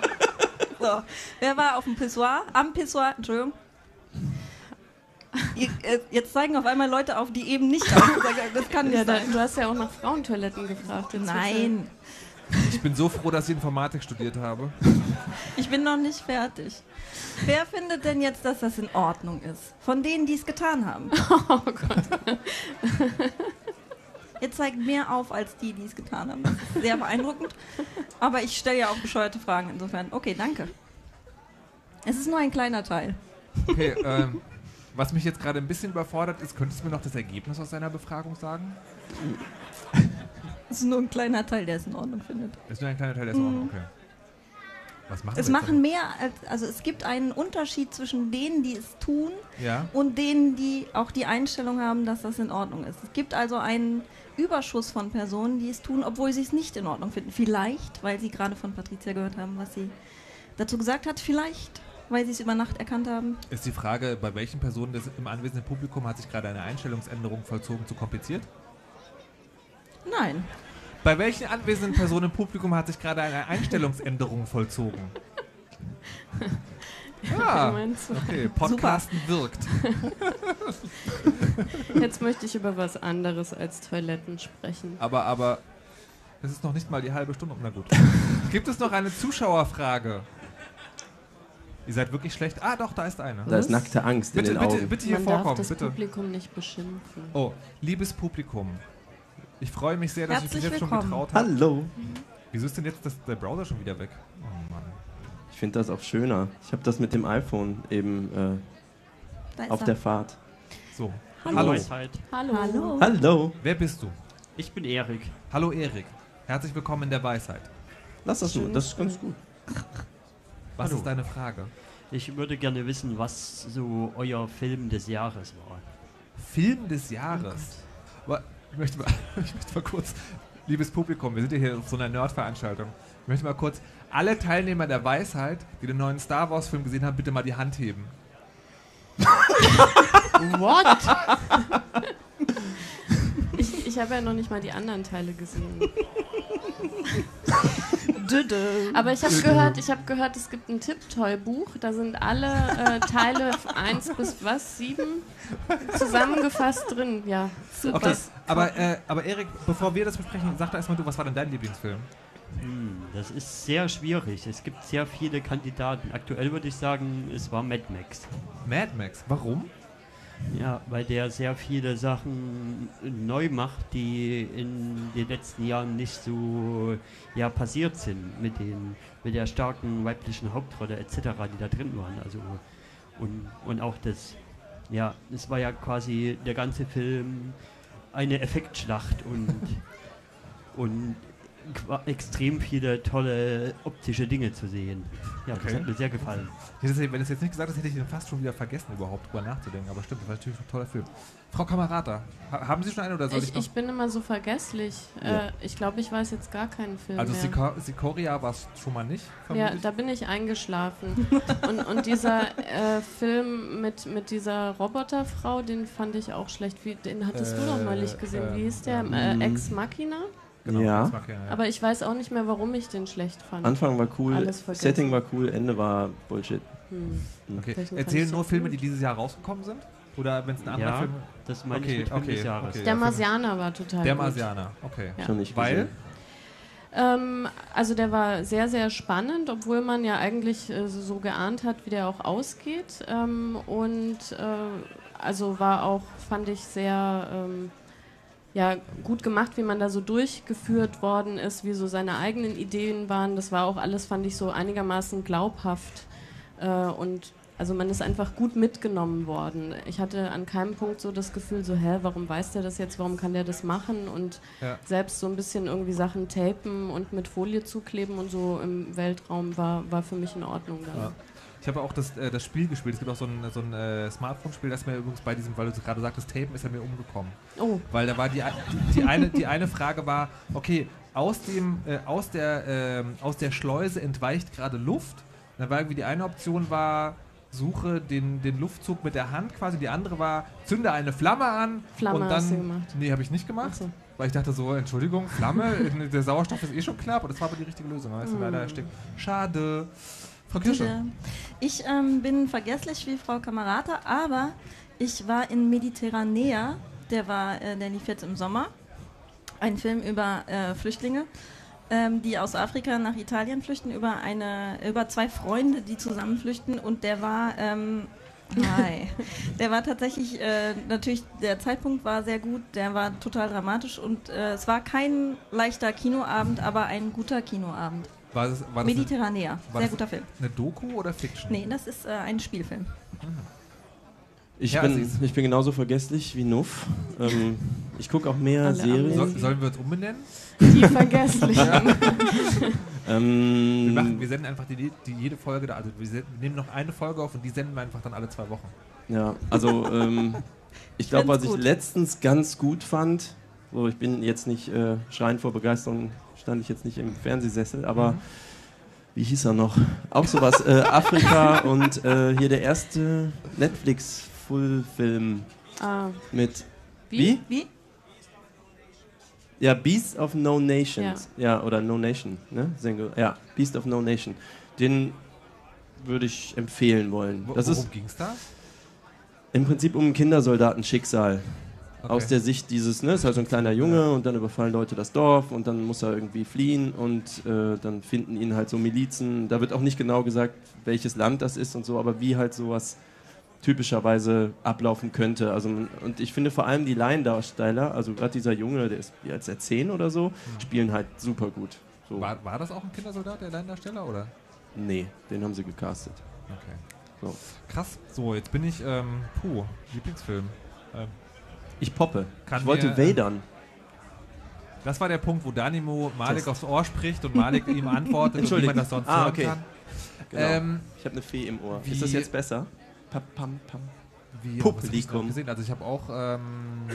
D: So, wer war auf dem Pissoir? Am Pissoir, Entschuldigung. Äh, jetzt zeigen auf einmal Leute auf, die eben nicht haben. Das kann
C: Ja,
D: sein.
C: du hast ja auch nach Frauentoiletten gefragt. Jetzt
D: Nein,
A: Ich bin so froh, dass ich Informatik studiert habe.
D: ich bin noch nicht fertig. Wer findet denn jetzt, dass das in Ordnung ist? Von denen, die es getan haben. Oh Gott. Ihr zeigt mehr auf als die, die es getan haben. Das ist sehr beeindruckend. Aber ich stelle ja auch bescheuerte Fragen insofern. Okay, danke. Es ist nur ein kleiner Teil.
A: Okay, ähm, was mich jetzt gerade ein bisschen überfordert ist, könntest du mir noch das Ergebnis aus deiner Befragung sagen?
D: Es ist nur ein kleiner Teil, der es in Ordnung findet.
A: Das ist nur ein kleiner Teil der Ordnung, okay. Was machen
D: Es machen mehr, als, also es gibt einen Unterschied zwischen denen, die es tun?
A: Ja?
D: und denen, die auch die Einstellung haben, dass das in Ordnung ist. Es gibt also einen Überschuss von Personen, die es tun, obwohl sie es nicht in Ordnung finden. Vielleicht, weil sie gerade von Patricia gehört haben, was sie dazu gesagt hat. Vielleicht, weil sie es über Nacht erkannt haben.
A: Ist die Frage, bei welchen Personen des, im anwesenden Publikum hat sich gerade eine Einstellungsänderung vollzogen, zu kompliziert?
D: Nein.
A: Bei welchen anwesenden Personen im Publikum hat sich gerade eine Einstellungsänderung vollzogen? Ja, okay, Podcasten wirkt.
C: Jetzt möchte ich über was anderes als Toiletten sprechen.
A: Aber, aber, es ist noch nicht mal die halbe Stunde. Na gut. Gibt es noch eine Zuschauerfrage? Ihr seid wirklich schlecht. Ah, doch, da ist eine.
B: Da ist nackte Angst in
A: Bitte,
B: den
A: bitte,
B: Augen.
A: bitte hier
C: Man darf
A: vorkommen,
C: das
A: bitte.
C: Publikum nicht beschimpfen.
A: Oh, liebes Publikum. Ich freue mich sehr, dass ich
D: Herzlich
A: mich jetzt schon
D: willkommen.
A: getraut habe.
B: Hallo.
A: Wieso ist denn jetzt das, der Browser schon wieder weg? Oh Mann.
B: Ich finde das auch schöner. Ich habe das mit dem iPhone eben äh, auf
D: er.
B: der Fahrt.
A: So.
C: Hallo.
A: Hallo.
F: Weisheit.
C: Hallo.
D: Hallo.
B: Hallo.
A: Wer bist du?
F: Ich bin Erik.
A: Hallo Erik. Herzlich willkommen in der Weisheit.
B: Lass das so, das ist ganz gut.
A: Was
F: Hallo.
A: ist deine Frage?
F: Ich würde gerne wissen, was so euer Film des Jahres war.
A: Film des Jahres. Aber Ich möchte, mal, ich möchte mal kurz, liebes Publikum, wir sind ja hier auf so einer Nerd-Veranstaltung. Ich möchte mal kurz alle Teilnehmer der Weisheit, die den neuen Star Wars-Film gesehen haben, bitte mal die Hand heben.
C: What? Ich, ich habe ja noch nicht mal die anderen Teile gesehen. Aber ich habe gehört, ich habe gehört, es gibt ein Tipptoy-Buch. Da sind alle äh, Teile 1 bis was 7 zusammengefasst drin. Ja,
A: Okay,
C: was
A: aber, äh, aber Erik, bevor wir das besprechen, sag doch erstmal du, was war denn dein Lieblingsfilm?
F: Hm, das ist sehr schwierig. Es gibt sehr viele Kandidaten. Aktuell würde ich sagen, es war Mad Max.
A: Mad Max. Warum?
F: Ja, weil der sehr viele Sachen neu macht, die in den letzten Jahren nicht so ja, passiert sind mit, den, mit der starken weiblichen Hauptrolle etc., die da drin waren. Also, und, und auch das, ja, es war ja quasi der ganze Film eine Effektschlacht und, und extrem viele tolle optische Dinge zu sehen. Ja, das
A: Okay.
F: hat mir sehr gefallen.
A: Wenn du es jetzt nicht gesagt hast, hätte ich den fast schon wieder vergessen, überhaupt drüber nachzudenken. Aber stimmt, das war natürlich ein toller Film. Frau Kamerata, ha haben Sie schon einen oder soll ich,
C: Ich,
A: noch?
C: ich bin immer so vergesslich.
B: Ja.
C: Äh, ich glaube, ich weiß jetzt gar keinen Film
A: also
C: mehr.
A: Siko Sikoria war es schon mal nicht,
C: Ja,
A: vermutlich.
C: da bin ich eingeschlafen. und, und dieser äh, Film mit, mit dieser Roboterfrau, den fand ich auch schlecht. Wie, den hattest du doch
A: Äh,
C: neulich gesehen. Wie
A: ähm,
C: hieß der?
B: ähm,
C: Äh, Ex Machina?
A: Genau,
B: Ja.
C: Aber ich weiß auch nicht mehr, warum ich den schlecht fand.
B: Anfang war cool. Setting war cool, Ende war Bullshit.
C: Hm.
A: okay.
C: Vielleicht fand
A: Erzählen nur Filme,
C: gut.
A: die dieses Jahr rausgekommen sind? Oder wenn es ein anderer
F: Ja,
A: Film
F: das meine
A: Okay,
F: ich mit Film
A: okay,
F: des Jahres.
A: okay.
C: Der Marsianer war total
A: Der. Marsianer, okay.
C: Ja.
B: Schon nicht
A: Weil?
C: Ähm, also der war sehr, sehr spannend, obwohl man ja eigentlich äh, so so geahnt hat, wie der auch ausgeht. Ähm, und äh, also war auch, fand ich, sehr ähm, ja, gut gemacht, wie man da so durchgeführt worden ist, wie so seine eigenen Ideen waren. Das war auch alles, fand ich, so einigermaßen glaubhaft. Äh, und also man ist einfach gut mitgenommen worden. Ich hatte an keinem Punkt so das Gefühl, so, hä, warum weiß der das jetzt, warum kann der das machen? Und
A: Ja.
C: selbst so ein bisschen irgendwie Sachen tapen und mit Folie zukleben und so im Weltraum war, war für mich in Ordnung dann.
A: Ja. Ich habe auch das, äh, das Spiel gespielt. Es gibt auch so ein, so ein äh, Smartphone-Spiel, das mir übrigens bei diesem, weil du gerade sagtest, Tapen ist er mir umgekommen.
C: Oh,
A: Weil da war die, die, die, eine, die eine Frage war, okay, aus, dem, äh, aus, der, ähm, aus der Schleuse entweicht gerade Luft. Und dann war irgendwie die eine Option war, suche den, den Luftzug mit der Hand quasi. Die andere war, zünde eine Flamme an.
C: Flamme
A: und dann,
C: hast du gemacht.
A: Nee, habe ich nicht gemacht.
C: Ach so.
A: Weil ich dachte so, Entschuldigung, Flamme, der Sauerstoff ist eh schon knapp. Und das war aber die richtige Lösung. Aber ist
C: Hm.
A: leider erstickt. Schade. Frau Kirsche.
D: Ich ähm, bin vergesslich wie Frau Kamerata, aber ich war in Mediterranea, der war, äh, der lief jetzt im Sommer. Ein Film über äh, Flüchtlinge, ähm, die aus Afrika nach Italien flüchten, über eine, über zwei Freunde, die zusammen flüchten und der war ähm, Hi. Der war tatsächlich, äh, natürlich, der Zeitpunkt war sehr gut, der war total dramatisch und äh, es war kein leichter Kinoabend, aber ein guter Kinoabend.
A: War das, war das eine,
D: Mediterranea,
A: war
D: sehr
A: das
D: guter Film.
A: eine Doku oder Fiction?
D: Nee, das ist äh, ein Spielfilm.
B: Ich,
A: Ja,
B: bin, ich bin genauso vergesslich wie Nuff. Ähm, ich gucke auch mehr
C: Alle
B: Serien.
A: Soll, sollen wir uns umbenennen?
C: die Vergesslichen.
A: Wir,
B: Ähm,
A: machen, wir senden einfach die, die jede Folge da, also wir, senden, wir nehmen noch eine Folge auf und die senden wir einfach dann alle zwei Wochen.
B: Ja, also ähm, ich glaube, was
D: find's
B: ich
D: gut.
B: letztens ganz gut fand, so ich bin jetzt nicht äh, schreiend vor Begeisterung, stand ich jetzt nicht im Fernsehsessel, aber
A: Mhm.
B: wie hieß er noch? Auch sowas, äh, Afrika und äh, hier der erste Netflix-Full-Film
C: ah,
B: mit
C: wie?
D: Wie?
B: Ja, Beast of No Nations. Ja, oder No Nation, ne? Single. Ja, Beast of No Nation. Den würde ich empfehlen wollen.
A: Wo,
B: Das
A: worum
B: ist
A: ging es da?
B: im Prinzip um ein Kindersoldatenschicksal.
A: Okay.
B: Aus der Sicht dieses, ne, ist halt so ein kleiner Junge und dann überfallen Leute das Dorf und dann muss er irgendwie fliehen und äh, dann finden ihn halt so Milizen. Da wird auch nicht genau gesagt, welches Land das ist und so, aber wie halt sowas typischerweise ablaufen könnte. Also, und ich finde vor allem die Laiendarsteller, also gerade dieser Junge, der ist als er 10 oder so, spielen halt super gut. So.
A: war, war das auch ein Kindersoldat, der Laiendarsteller, oder?
B: Nee, den haben sie gecastet.
A: Okay.
B: So.
A: Krass. So, jetzt bin ich, ähm, puh, Lieblingsfilm. Ähm,
B: Ich poppe.
A: Kann
B: ich wollte
A: mir, äh, das war der Punkt, wo Danimo Malik
B: Das-
A: aufs Ohr spricht und Malik ihm antwortet, und wie man das sonst
B: Ah,
A: hören
B: okay.
A: kann.
B: Genau.
A: Ähm,
B: ich habe eine Fee im Ohr. Ist das jetzt besser? Pam, pam, pam.
A: Wie,
B: Publikum.
A: ich gesehen? Also ich habe auch ähm,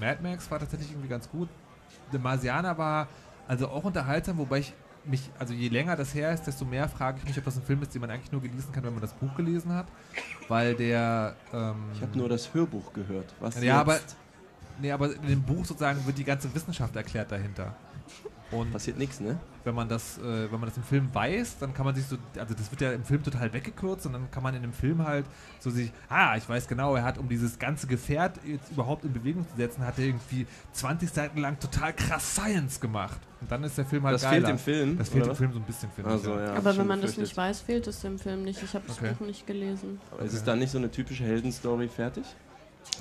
A: Mad Max war tatsächlich irgendwie ganz gut. The Marsianer war also auch unterhaltsam, wobei ich mich, also je länger das her ist, desto mehr frage ich mich, ob das ein Film ist, den man eigentlich nur genießen kann, wenn man das Buch gelesen hat. Weil der ähm,
B: Ich habe nur das Hörbuch gehört. Was
A: Ja,
B: jetzt?
A: aber Nee, aber in dem Buch sozusagen wird die ganze Wissenschaft erklärt dahinter. Und
B: Passiert nichts, ne?
A: wenn man das, äh, wenn man das im Film weiß, dann kann man sich so, also das wird ja im Film total weggekürzt und dann kann man in dem Film halt so sich, ah, ich weiß genau, er hat, um dieses ganze Gefährt jetzt überhaupt in Bewegung zu setzen, hat er irgendwie 20 Seiten lang total krass Science gemacht. Und dann ist der Film halt
B: Das
A: geiler.
B: fehlt im Film.
A: Das fehlt
B: oder
A: im Film so ein bisschen, finde
B: Also,
A: ich.
B: ja.
C: Aber wenn man das nicht weiß, fehlt es dem Film nicht. Ich habe das
A: Okay.
C: Buch nicht gelesen.
B: Aber ist es dann nicht so eine typische Heldenstory fertig?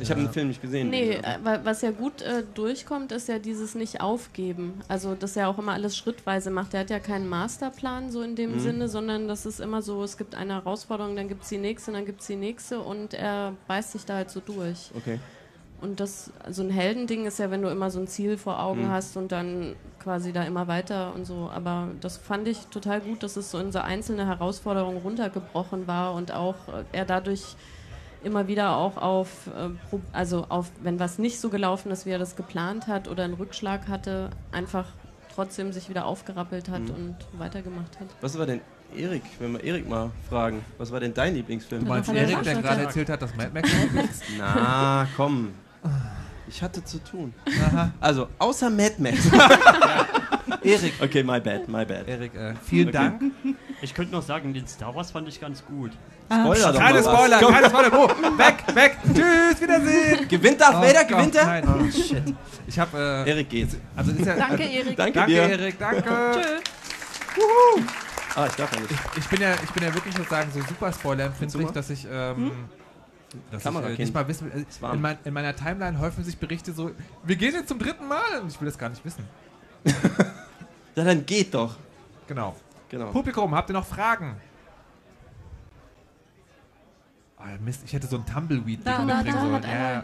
B: Ich habe den Film nicht gesehen.
C: Nee, äh, wa- was ja gut äh, durchkommt, ist ja dieses Nicht-Aufgeben. Also, dass er auch immer alles schrittweise macht. Er hat ja keinen Masterplan so in dem
B: Mhm.
C: Sinne, sondern das ist immer so, es gibt eine Herausforderung, dann gibt es die nächste, dann gibt es die nächste und er beißt sich da halt so durch.
B: Okay.
C: Und das, so ein Heldending ist ja, wenn du immer so ein Ziel vor Augen
B: Mhm.
C: hast und dann quasi da immer weiter und so. Aber das fand ich total gut, dass es so in so einzelne Herausforderungen runtergebrochen war und auch äh, er dadurch immer wieder auch auf, äh, also auf, wenn was nicht so gelaufen ist, wie er das geplant hat oder einen Rückschlag hatte, einfach trotzdem sich wieder aufgerappelt hat
B: Mhm.
C: und weitergemacht hat.
B: Was war denn Erik, wenn wir Erik mal fragen, was war denn dein Lieblingsfilm?
A: Du meinst
C: er
A: Erik, der gerade erzählt hat, dass Mad Max ist?
B: Na, komm. Ich hatte zu tun. Also, außer Mad Max.
A: Erik.
B: Okay, my bad, my bad.
A: Erik, äh, vielen
B: Okay.
A: Dank.
F: Ich könnte noch sagen, den Star Wars fand ich ganz gut.
B: Spoiler doch
A: Keine. Spoiler, keine Spoiler. Oh, weg, weg. Tschüss, Wiedersehen.
B: Gewinnt Darth
A: Oh
B: Vader,
A: Gott,
B: gewinnt er?
A: Nein, oh shit. Ich hab, äh,
B: Erik geht.
A: also ist ja,
D: Danke,
A: also,
D: Erik.
B: Danke,
A: Danke. Erik, danke.
D: Tschö.
B: Ah, ich darf ja nicht.
A: Ich bin ja, ich bin ja wirklich sozusagen so super spoiler-empfindlich,
B: Super.
A: dass ich, ähm, dass ich äh, nicht mal wissen. Äh, in, mein, in meiner Timeline häufen sich Berichte so, wir gehen jetzt zum dritten Mal und ich will das gar nicht wissen.
B: Ja, dann geht doch.
A: Genau.
B: Genau.
A: Publikum, habt ihr noch Fragen? Ah, Mist, ich hätte so einen Tumbleweed
D: Da, da,
A: mitbringen sollen. Ja,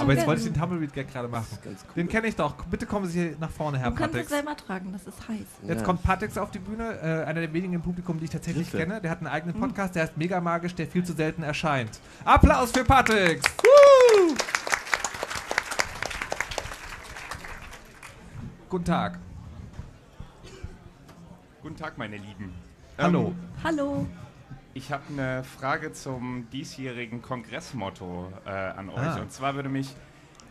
A: Aber jetzt wollte ich den Tumbleweed-Gag gerade machen.
B: Cool.
A: Den kenne ich doch. Bitte kommen Sie hier nach vorne, Herr
D: Du kannst es
A: Patex.
D: selber tragen, das ist heiß.
A: Jetzt
B: Ja.
A: kommt Patex auf die Bühne, äh, einer der wenigen im Publikum, die ich tatsächlich
B: Hilfe.
A: kenne. Der hat einen eigenen Podcast, der ist mega magisch, der viel zu selten erscheint. Applaus für Patex! Woo! Guten Tag.
G: Guten Tag, meine Lieben.
A: Hallo.
G: Ähm,
D: Hallo.
G: Ich habe eine Frage zum diesjährigen Kongressmotto äh, an euch.
A: Ah.
G: Und zwar würde mich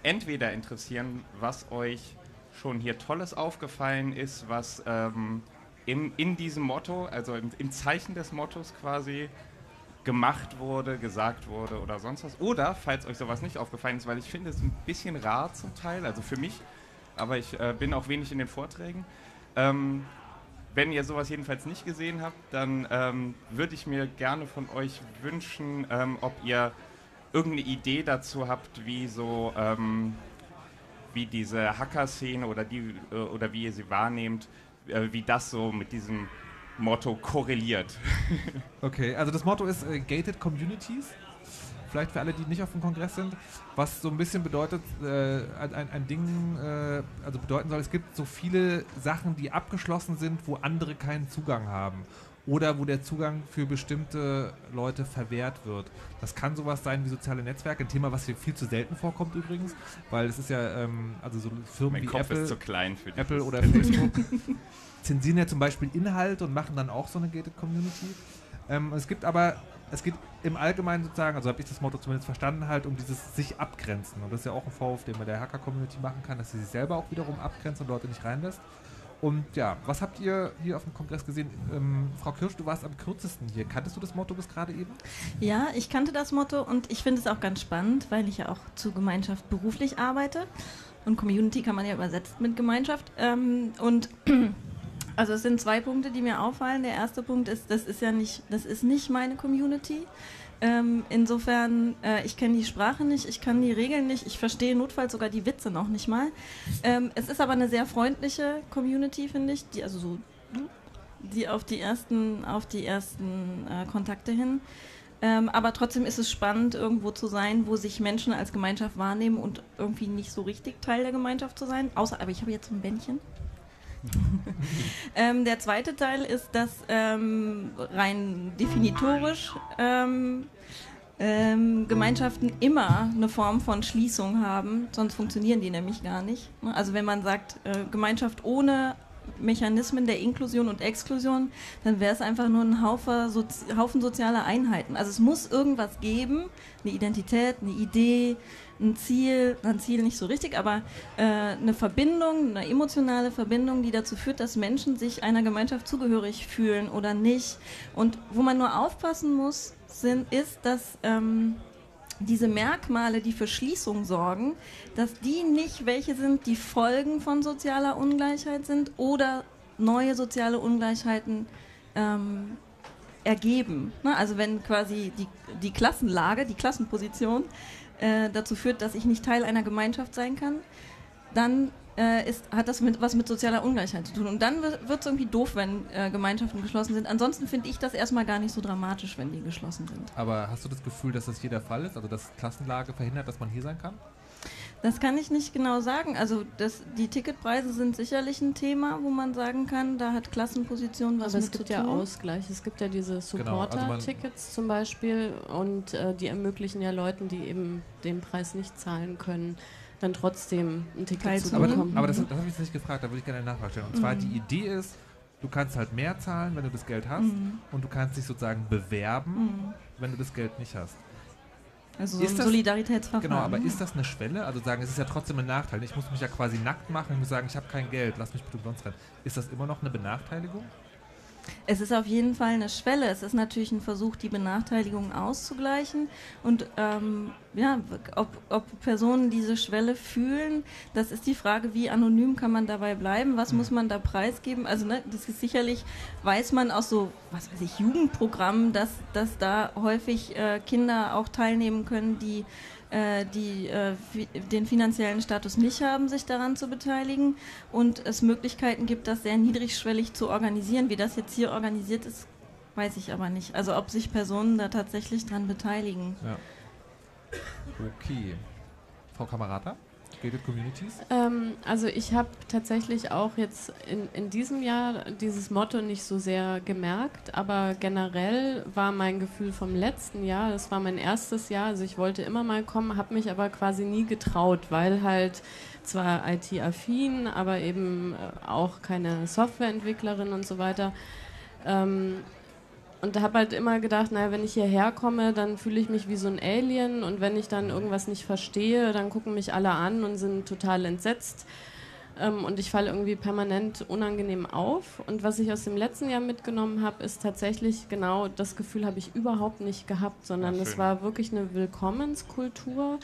G: entweder interessieren, was euch schon hier Tolles aufgefallen ist, was ähm, im, in diesem Motto, also im, im Zeichen des Mottos quasi gemacht wurde, gesagt wurde oder sonst was. Oder, falls euch sowas nicht aufgefallen ist, weil ich finde es ein bisschen rar zum Teil, also für mich, aber ich äh, bin auch wenig in den Vorträgen. Ähm, wenn ihr sowas jedenfalls nicht gesehen habt, dann ähm, würde ich mir gerne von euch wünschen, ähm, ob ihr irgendeine Idee dazu habt, wie so, ähm, wie diese Hacker-Szene oder die äh, oder wie ihr sie wahrnehmt, äh, wie das so mit diesem Motto korreliert.
A: Okay, also das Motto ist äh, Gated Communities. Vielleicht für alle, die nicht auf dem Kongress sind, was so ein bisschen bedeutet, äh, ein, ein Ding, äh, also bedeuten soll, es gibt so viele Sachen, die abgeschlossen sind, wo andere keinen Zugang haben. Oder wo der Zugang für bestimmte Leute verwehrt wird. Das kann sowas sein wie soziale Netzwerke, ein Thema, was hier viel zu selten vorkommt übrigens, weil es ist ja, ähm, also so Firmen
G: Mein
A: wie
G: Kopf
A: Apple,
G: ist zu klein für
A: Apple oder. Facebook zensieren ja zum Beispiel Inhalte und machen dann auch so eine gated Community. Ähm, es gibt aber, es geht im Allgemeinen sozusagen, also habe ich das Motto zumindest verstanden, halt um dieses sich abgrenzen. Und das ist ja auch ein Vorwurf, den man der Hacker-Community machen kann, dass sie sich selber auch wiederum abgrenzt und Leute nicht reinlässt. Und ja, was habt ihr hier auf dem Kongress gesehen? Ähm, Frau Kirsch, du warst am kürzesten hier. Kanntest du das Motto bis gerade eben?
D: Ja, ich kannte das Motto und ich finde es auch ganz spannend, weil ich ja auch zu Gemeinschaft beruflich arbeite. Und Community kann man ja übersetzt mit Gemeinschaft. Ähm, und also es sind zwei Punkte, die mir auffallen. Der erste Punkt ist, das ist ja nicht, das ist nicht meine Community. Ähm, insofern, äh, ich kenne die Sprache nicht, ich kann die Regeln nicht, ich verstehe notfalls sogar die Witze noch nicht mal. Ähm, es ist aber eine sehr freundliche Community, finde ich, die also so die auf die ersten, auf die ersten äh, Kontakte hin. Ähm, aber trotzdem ist es spannend, irgendwo zu sein, wo sich Menschen als Gemeinschaft wahrnehmen und irgendwie nicht so richtig Teil der Gemeinschaft zu sein. Außer, aber ich habe jetzt so ein Bändchen. ähm, der zweite Teil ist, dass ähm, rein definitorisch ähm, ähm, Gemeinschaften immer eine Form von Schließung haben, sonst funktionieren die nämlich gar nicht. ne? Also wenn man sagt, äh, Gemeinschaft ohne Mechanismen der Inklusion und Exklusion, dann wäre es einfach nur ein Haufen, Sozi Haufen sozialer Einheiten. Also es muss irgendwas geben, eine Identität, eine Idee, ein Ziel, ein Ziel nicht so richtig, aber äh, eine Verbindung, eine emotionale Verbindung, die dazu führt, dass Menschen sich einer Gemeinschaft zugehörig fühlen oder nicht. Und wo man nur aufpassen muss, sind, ist, dass ähm, diese Merkmale, die für Schließung sorgen, dass die nicht welche sind, die Folgen von sozialer Ungleichheit sind oder neue soziale Ungleichheiten ähm, ergeben. Ne? Also wenn quasi die, die Klassenlage, die Klassenposition äh, dazu führt, dass ich nicht Teil einer Gemeinschaft sein kann, dann äh, ist, hat das mit, was mit sozialer Ungleichheit zu tun. Und dann wird es irgendwie doof, wenn äh, Gemeinschaften geschlossen sind. Ansonsten finde ich das erstmal gar nicht so dramatisch, wenn die geschlossen sind.
A: Aber hast du das Gefühl, dass das hier der Fall ist? Also dass Klassenlage verhindert, dass man hier sein kann?
D: Das kann ich nicht genau sagen. Also das, die Ticketpreise sind sicherlich ein Thema, wo man sagen kann, da hat Klassenposition was
C: Aber
D: mit
C: es gibt
D: zu
C: ja
D: tun.
C: Ausgleich. Es gibt ja diese
A: Genau, also
C: Supporter-Tickets zum Beispiel und äh, die ermöglichen ja Leuten, die eben den Preis nicht zahlen können, dann trotzdem ein Ticket zu
D: Teilzunehmen.
A: Aber,
C: bekommen.
A: aber das, das habe ich jetzt nicht gefragt, da würde ich gerne eine Nachfrage stellen. Und zwar
D: Mhm.
A: die Idee ist, du kannst halt mehr zahlen, wenn du das Geld hast
D: Mhm.
A: und du kannst dich sozusagen bewerben,
D: Mhm.
A: wenn du das Geld nicht hast.
D: Also so
A: Ist
D: ein
A: das-
D: Solidaritätsverfahren.
A: Genau, aber ist das eine Schwelle? Also sagen, es ist ja trotzdem ein Nachteil. Ich muss mich ja quasi nackt machen, ich muss sagen, ich habe kein Geld, lass mich bitte umsonst rein. Ist das immer noch eine Benachteiligung?
D: Es ist auf jeden Fall eine Schwelle. Es ist natürlich ein Versuch, die Benachteiligung auszugleichen. Und ähm, ja, ob, ob Personen diese Schwelle fühlen, das ist die Frage, wie anonym kann man dabei bleiben? Was muss man da preisgeben? Also ne, das ist sicherlich, weiß man aus so, was weiß ich, Jugendprogrammen, dass, dass da häufig äh, Kinder auch teilnehmen können, die die äh, den finanziellen Status nicht haben, sich daran zu beteiligen und es Möglichkeiten gibt, das sehr niedrigschwellig zu organisieren. Wie das jetzt hier organisiert ist, weiß ich aber nicht. Also ob sich Personen da tatsächlich dran beteiligen.
A: Ja. Okay. Frau Kamerata, Gated Communities?
C: Ähm, also ich habe tatsächlich auch jetzt in, in diesem Jahr dieses Motto nicht so sehr gemerkt, aber generell war mein Gefühl vom letzten Jahr, das war mein erstes Jahr, also ich wollte immer mal kommen, habe mich aber quasi nie getraut, weil halt zwar IT-affin, aber eben äh, auch keine Softwareentwicklerin und so weiter. Ähm, und habe halt immer gedacht, naja, wenn ich hierher komme, dann fühle ich mich wie so ein Alien und wenn ich dann irgendwas nicht verstehe, dann gucken mich alle an und sind total entsetzt. Ähm, und ich falle irgendwie permanent unangenehm auf. Und was ich aus dem letzten Jahr mitgenommen habe, ist tatsächlich genau das Gefühl habe ich überhaupt nicht gehabt, sondern es war wirklich eine Willkommenskultur.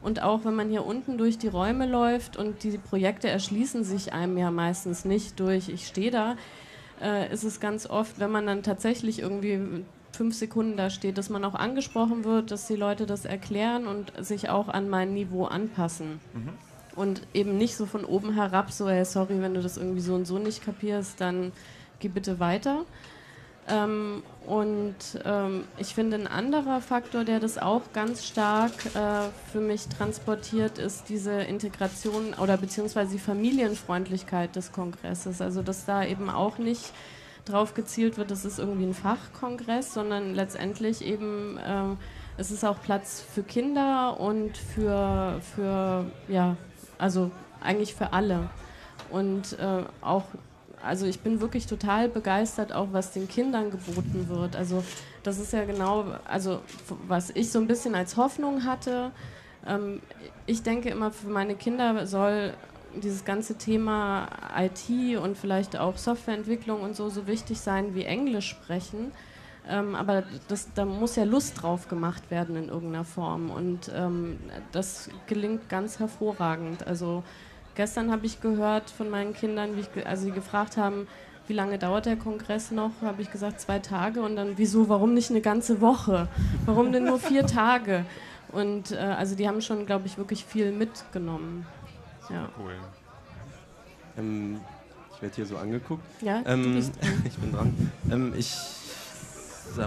C: Und auch wenn man hier unten durch die Räume läuft und die Projekte erschließen sich einem ja meistens nicht durch, ich stehe da, äh, ist es ganz oft, wenn man dann tatsächlich irgendwie fünf Sekunden da steht, dass man auch angesprochen wird, dass die Leute das erklären und sich auch an mein Niveau anpassen. Und eben nicht so von oben herab, so, hey, sorry, wenn du das irgendwie so und so nicht kapierst, dann geh bitte weiter. Ähm, und ähm, ich finde, ein anderer Faktor, der das auch ganz stark äh, für mich transportiert, ist diese Integration oder beziehungsweise die Familienfreundlichkeit des Kongresses. Also, dass da eben auch nicht drauf gezielt wird, das ist irgendwie ein Fachkongress, sondern letztendlich eben, ähm, es ist auch Platz für Kinder und für, für ja, also eigentlich für alle. Und äh, auch also ich bin wirklich total begeistert, auch was den Kindern geboten wird. Also das ist ja genau, also was ich so ein bisschen als Hoffnung hatte. Ähm, ich denke immer, für meine Kinder soll dieses ganze Thema IT und vielleicht auch Softwareentwicklung und so so wichtig sein wie Englisch sprechen. Ähm, aber das, da muss ja Lust drauf gemacht werden in irgendeiner Form. Und ähm, das gelingt ganz hervorragend. Also gestern habe ich gehört von meinen Kindern, wie ich, also sie gefragt haben, wie lange dauert der Kongress noch? Habe ich gesagt, zwei Tage. Und dann, wieso, warum nicht eine ganze Woche? Warum denn nur vier Tage? Und äh, also die haben schon, glaube ich, wirklich viel mitgenommen. Ja.
G: Cool.
B: Ähm, ich werde hier so angeguckt.
C: Ja,
B: Ähm, ich bin dran. Ähm, ich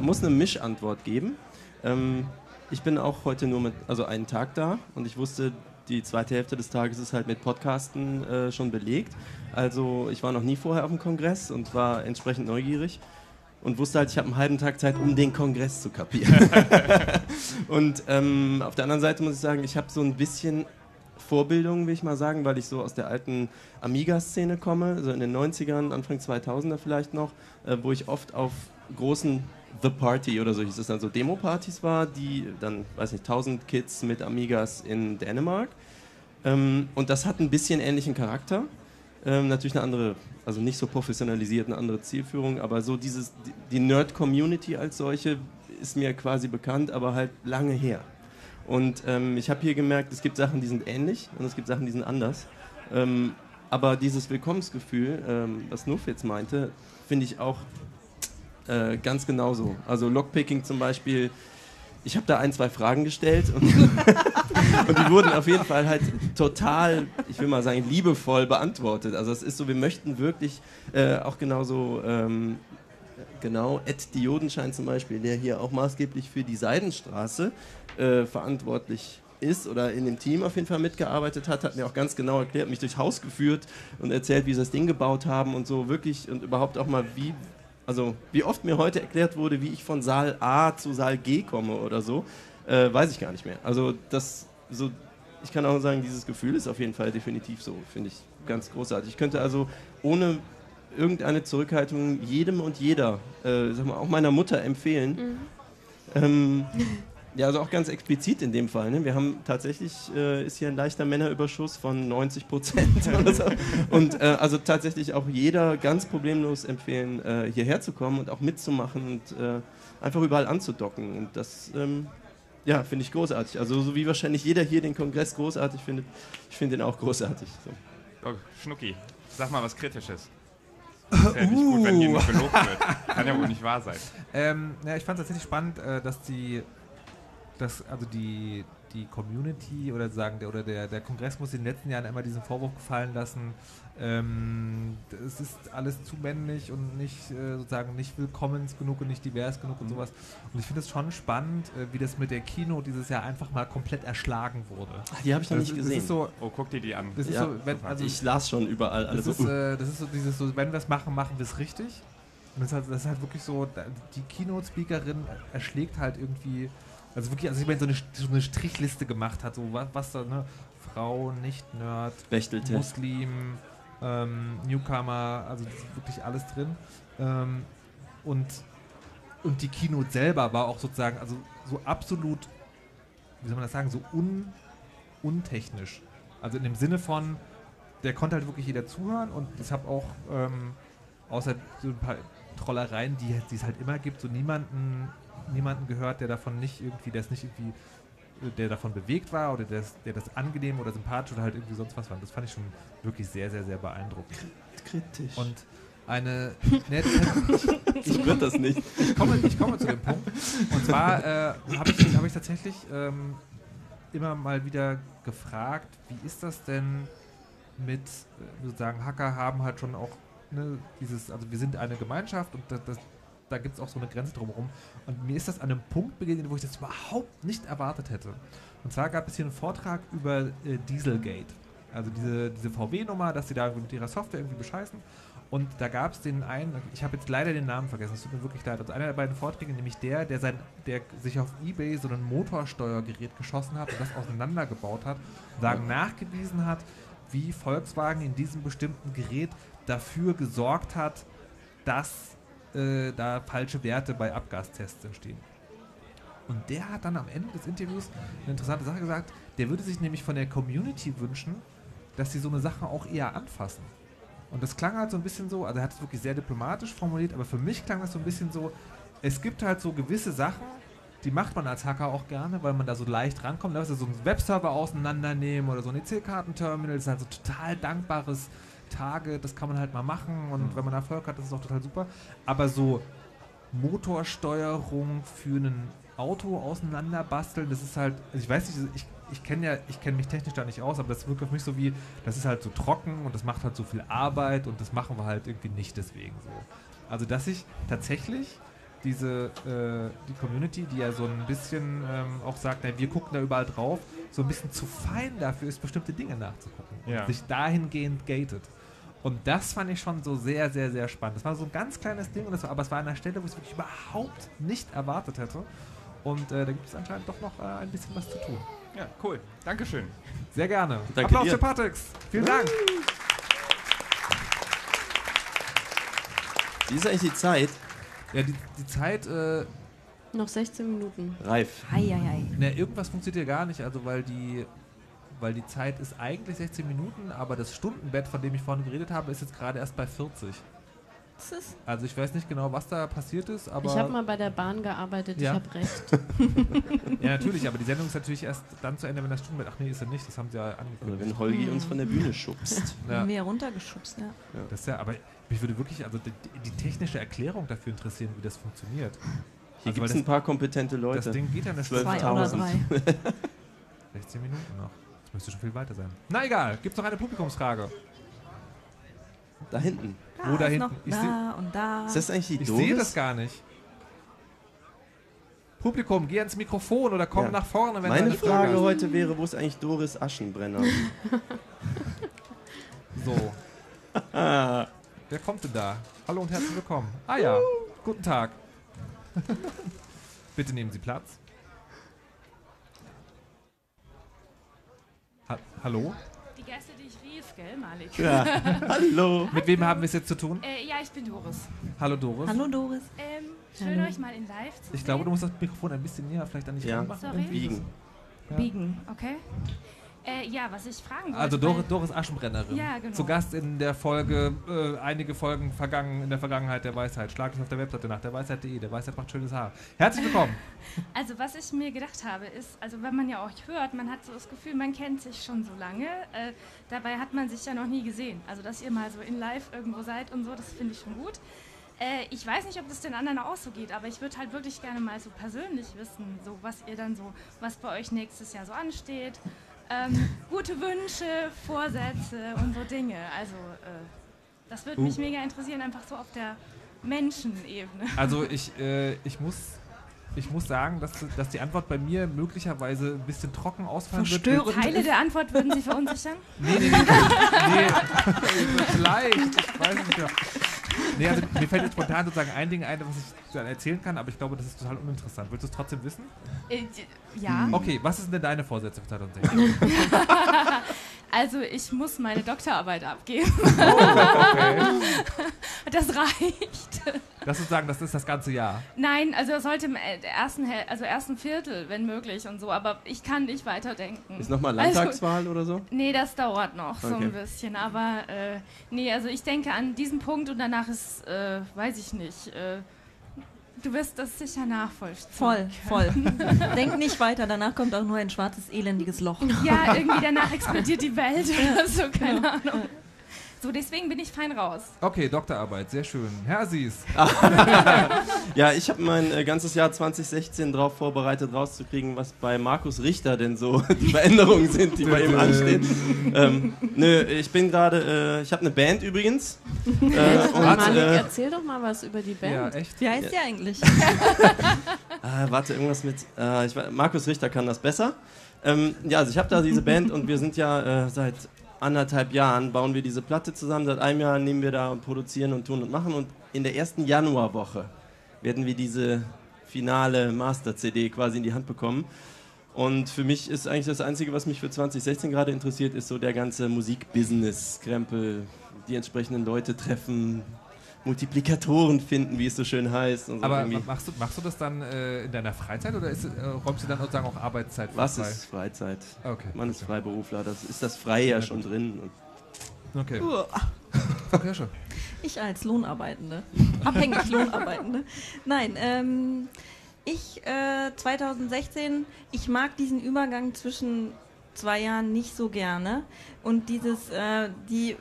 B: muss eine Mischantwort geben. Ähm, ich bin auch heute nur mit, also einen Tag da und ich wusste, die zweite Hälfte des Tages ist halt mit Podcasten äh, schon belegt. Also ich war noch nie vorher auf dem Kongress und war entsprechend neugierig und wusste halt, ich habe einen halben Tag Zeit, um den Kongress zu kapieren. und ähm, auf der anderen Seite muss ich sagen, ich habe so ein bisschen Vorbildung, will ich mal sagen, weil ich so aus der alten Amiga-Szene komme, so in den 90ern, Anfang 2000er vielleicht noch, äh, wo ich oft auf großen The Party oder so hieß es dann so Demo-Partys war, die dann, weiß nicht, 1000 Kids mit Amigas in Dänemark. Ähm, und das hat ein bisschen ähnlichen Charakter. Ähm, natürlich eine andere, also nicht so professionalisiert, eine andere Zielführung, aber so dieses, die, Nerd-Community als solche ist mir quasi bekannt, aber halt lange her. Und ähm, ich habe hier gemerkt, es gibt Sachen, die sind ähnlich und es gibt Sachen, die sind anders. Ähm, aber dieses Willkommensgefühl, ähm, was Nuff jetzt meinte, finde ich auch äh, ganz genauso. Also Lockpicking zum Beispiel, ich habe da ein, zwei Fragen gestellt und und die wurden auf jeden Fall halt total, ich will mal sagen, liebevoll beantwortet. Also es ist so, wir möchten wirklich äh, auch genauso ähm, genau, Ed Diodenschein zum Beispiel, der hier auch maßgeblich für die Seidenstraße äh, verantwortlich ist oder in dem Team auf jeden Fall mitgearbeitet hat, hat mir auch ganz genau erklärt, mich durchs Haus geführt und erzählt, wie sie das Ding gebaut haben und so wirklich und überhaupt auch mal, wie, also wie oft mir heute erklärt wurde, wie ich von Saal A zu Saal G komme oder so, äh, weiß ich gar nicht mehr. Also das so, ich kann auch sagen, dieses Gefühl ist auf jeden Fall definitiv so, finde ich ganz großartig. Ich könnte also ohne irgendeine Zurückhaltung jedem und jeder, äh, sag mal, auch meiner Mutter empfehlen. Mhm. Ähm, ja, also auch ganz explizit in dem Fall. Ne? Wir haben tatsächlich, äh, ist hier ein leichter Männerüberschuss von 90 Prozent so. Und äh, also tatsächlich auch jeder ganz problemlos empfehlen, äh, hierher zu kommen und auch mitzumachen und äh, einfach überall anzudocken. Und das, ähm, ja, finde ich großartig. Also so wie wahrscheinlich jeder hier den Kongress großartig findet, ich finde den auch großartig. So.
G: Oh, Schnucki, sag mal was Kritisches. Ist ja nicht gut, wenn hier nur gelobt wird. Kann ja wohl nicht wahr sein.
A: Ähm, ja, ich fand es tatsächlich spannend, äh, dass die dass also die, die Community oder sagen der oder der, der Kongress muss in den letzten Jahren immer diesen Vorwurf gefallen lassen, ähm, es ist alles zu männlich und nicht äh, sozusagen nicht willkommens genug und nicht divers genug und mhm. sowas. Und ich finde es schon spannend, äh, wie das mit der Kino dieses Jahr einfach mal komplett erschlagen wurde.
B: Ach, die habe ich noch nicht gesehen.
G: So, oh, guck dir die an.
B: Ja, so, wenn, also, ich las schon überall
A: alles. Das, so, ist, äh, das ist so dieses so, wenn wir es machen, machen wir es richtig. Und das ist, halt, das ist halt wirklich so, die Keynote-Speakerin erschlägt halt irgendwie also wirklich, als jemand so eine, so eine Strichliste gemacht hat, so was, was da, ne? Frau, Nicht-Nerd, Muslim, ähm, Newcomer, also wirklich alles drin. Ähm, und, und die Keynote selber war auch sozusagen, also so absolut, wie soll man das sagen, so un, untechnisch. Also in dem Sinne von, der konnte halt wirklich jeder zuhören und ich habe auch, ähm, außer so ein paar Trollereien, die, die es halt immer gibt, so niemanden niemanden gehört, der davon nicht irgendwie, der es nicht irgendwie, der davon bewegt war oder der, der das angenehm oder sympathisch oder halt irgendwie sonst was fand. Das fand ich schon wirklich sehr, sehr, sehr beeindruckend.
B: Kritisch.
A: Und eine. Ne,
B: ich würde das nicht.
A: Ich komme, ich komme zu dem Punkt. Und zwar äh, habe ich, hab ich tatsächlich ähm, immer mal wieder gefragt, wie ist das denn mit, äh, sozusagen, Hacker haben halt schon auch ne, dieses, also wir sind eine Gemeinschaft und das, das da gibt es auch so eine Grenze drumherum. Und mir ist das an einem Punkt begegnet, wo ich das überhaupt nicht erwartet hätte. Und zwar gab es hier einen Vortrag über äh, Dieselgate. Also diese, diese VW-Nummer, dass sie da mit ihrer Software irgendwie bescheißen. Und da gab es den einen, ich habe jetzt leider den Namen vergessen, es tut mir wirklich leid. Also einer der beiden Vorträge, nämlich der, der, sein, der sich auf Ebay so ein Motorsteuergerät geschossen hat und das auseinandergebaut hat sagen, nachgewiesen hat, wie Volkswagen in diesem bestimmten Gerät dafür gesorgt hat, dass äh, da falsche Werte bei Abgastests entstehen. Und der hat dann am Ende des Interviews eine interessante Sache gesagt. Der würde sich nämlich von der Community wünschen, dass sie so eine Sache auch eher anfassen. Und das klang halt so ein bisschen so, also er hat es wirklich sehr diplomatisch formuliert, aber für mich klang das so ein bisschen so, es gibt halt so gewisse Sachen, die macht man als Hacker auch gerne, weil man da so leicht rankommt. Da ist so ein Webserver auseinandernehmen oder so ein EC-Kartenterminal, das ist halt so total dankbares Tage, das kann man halt mal machen und mhm. wenn man Erfolg hat, das ist auch total super. Aber so Motorsteuerung für ein Auto auseinanderbasteln, das ist halt, also ich weiß nicht, ich, ich kenne ja, ich kenne mich technisch da nicht aus, aber das wirkt auf mich so wie, das ist halt so trocken und das macht halt so viel Arbeit und das machen wir halt irgendwie nicht deswegen so. Also dass ich tatsächlich diese äh, die Community, die ja so ein bisschen ähm, auch sagt, na, wir gucken da überall drauf, so ein bisschen zu fein dafür ist, bestimmte Dinge nachzugucken ja. und sich dahingehend gated. Und das fand ich schon so sehr, sehr, sehr spannend. Das war so ein ganz kleines Ding, war, aber es war an einer Stelle, wo ich es wirklich überhaupt nicht erwartet hätte. Und äh, da gibt es anscheinend doch noch äh, ein bisschen was zu tun.
G: Ja, cool. Dankeschön.
A: Sehr gerne.
B: Danke
A: Applaus
B: dir.
A: für Patix. Vielen Dank.
B: Wie ist eigentlich die Zeit?
A: Ja, die, die Zeit. Äh,
C: noch 16 Minuten.
B: Reif.
D: Hei.
A: Ne, irgendwas funktioniert ja gar nicht, also weil die weil die Zeit ist eigentlich 16 Minuten, aber das Stundenbett, von dem ich vorhin geredet habe, ist jetzt gerade erst bei 40. Also ich weiß nicht genau, was da passiert ist, aber...
C: Ich habe mal bei der Bahn gearbeitet, ja. ich habe recht.
A: ja, natürlich, aber die Sendung ist natürlich erst dann zu Ende, wenn das Stundenbett... Ach nee, ist er nicht, das haben sie ja angekündigt.
B: Oder wenn Holgi uns von der Bühne schubst.
D: Ja. Haben wir ja runtergeschubst, ja.
A: ja. Das ist ja, aber mich würde wirklich also die, die technische Erklärung dafür interessieren, wie das funktioniert.
B: Hier also, gibt es ein paar kompetente Leute.
A: Das Ding geht ja eine
B: 12.000.
A: 16 Minuten noch. Müsste schon viel weiter sein. Na egal, gibt's noch eine Publikumsfrage?
B: Da hinten.
D: Da
A: Wo da hinten?
D: noch
A: Ich
D: da und da.
B: Ist das eigentlich die
A: Ich
B: Doris?
A: sehe das gar nicht. Publikum, geh ans Mikrofon oder komm
B: Ja.
A: nach vorne, wenn du
B: Meine
A: eine Frage
B: Frage
A: hast.
B: heute wäre, wo ist eigentlich Doris Aschenbrenner?
A: So. Wer kommt denn da? Hallo und herzlich willkommen. Ah ja, guten Tag. Bitte nehmen Sie Platz. Ha Hallo?
H: Die Gäste, die ich rief, gell, Malik?
B: ja. Hallo.
A: Mit wem haben wir es jetzt zu tun?
H: Äh, ja, ich bin Doris.
A: Hallo Doris.
D: Hallo Doris.
H: Ähm, schön, euch mal in live zu
A: Ich
H: sehen.
A: glaube, du musst das Mikrofon ein bisschen näher vielleicht an dich
B: Ja.
A: ranmachen.
H: Sorry.
B: Biegen.
A: Ja.
H: Biegen, okay. Äh, ja, was ich fragen wollte.
A: Also Doris, Doris Aschenbrennerin.
H: Ja, genau.
A: Zu Gast in der Folge, äh, einige Folgen vergangen, in der Vergangenheit der Weisheit. Schlag dich auf der Webseite nach, der Weisheit.de. Der Weisheit macht schönes Haar. Herzlich willkommen.
H: Also was ich mir gedacht habe, ist, also wenn man ja auch hört, man hat so das Gefühl, man kennt sich schon so lange. Äh, dabei hat man sich ja noch nie gesehen. Also dass ihr mal so in live irgendwo seid und so, das finde ich schon gut. Äh, ich weiß nicht, ob das den anderen auch so geht, aber ich würde halt wirklich gerne mal so persönlich wissen, so was ihr dann so, was bei euch nächstes Jahr so ansteht. Ähm, gute Wünsche, Vorsätze und so Dinge. Also äh, das würde mich mega interessieren, einfach so auf der Menschenebene.
A: Also ich, äh, ich muss. Ich muss sagen, dass, dass die Antwort bei mir möglicherweise ein bisschen trocken ausfallen wird.
D: Verstörend.
H: Teile der Antwort würden Sie verunsichern?
A: Nee, nee, nee. nee. Vielleicht. Ich weiß nicht genau. Nee, also mir fällt jetzt spontan sozusagen ein Ding ein, was ich dann erzählen kann, aber ich glaube, das ist total uninteressant. Willst du es trotzdem wissen?
H: Äh, ja.
A: Okay, was sind denn deine Vorsätze für 2016?
H: Also ich muss meine Doktorarbeit abgeben.
A: Okay.
H: Das reicht.
A: Das sozusagen, das ist das ganze Jahr.
H: Nein, also es sollte im äh, ersten, also ersten Viertel, wenn möglich und so, aber ich kann nicht weiterdenken.
B: Ist nochmal
H: Also-
B: Landtagswahl oder so?
H: Nee, das dauert noch so
B: Okay.
H: ein bisschen, aber äh, nee, also ich denke an diesen Punkt und danach ist, äh, weiß ich nicht, äh, du wirst das sicher nachvollziehen.
D: Voll, voll. Denk nicht weiter, danach kommt auch nur ein schwarzes, elendiges Loch.
H: Ja, irgendwie danach explodiert die Welt oder so, keine Ahnung. So, deswegen bin ich fein raus.
A: Okay, Doktorarbeit, sehr schön. Herr Sies.
B: Ja, ich habe mein äh, ganzes Jahr 2016 darauf vorbereitet, rauszukriegen, was bei Markus Richter denn so die Veränderungen sind, die bei ihm anstehen. ähm, nö, ich bin gerade, äh, ich habe eine Band übrigens. Äh, und,
C: Malik,
B: äh,
C: erzähl doch mal was über die
A: Ja,
C: Band.
A: echt?
D: Wie heißt die eigentlich?
B: Ah, warte, irgendwas mit. Äh, ich, Markus Richter kann das besser. Ähm, ja, also ich habe da diese Band und wir sind ja äh, seit anderthalb Jahren bauen wir diese Platte zusammen. Seit einem Jahr nehmen wir da und produzieren und tun und machen. Und in der ersten Januarwoche werden wir diese finale Master-CD quasi in die Hand bekommen. Und für mich ist eigentlich das Einzige, was mich für 2016 gerade interessiert, ist so der ganze Musikbusiness-Krempel, die entsprechenden Leute treffen, Multiplikatoren finden, wie es so schön heißt. Und so
A: Aber
B: irgendwie.
A: machst du, machst du das dann äh, in deiner Freizeit oder ist, äh, räumst du dann sozusagen auch Arbeitszeit für
B: Was
A: frei?
B: ist Freizeit?
A: Okay.
B: Man ist Freiberufler, das ist das Freie ja schon drin. Und
A: Okay. Frau Kirsche.
D: Ich als Lohnarbeitende. Abhängig Lohnarbeitende. Nein, ähm, ich äh, 2016, ich mag diesen Übergang zwischen zwei Jahren nicht so gerne. Und dieses, äh, die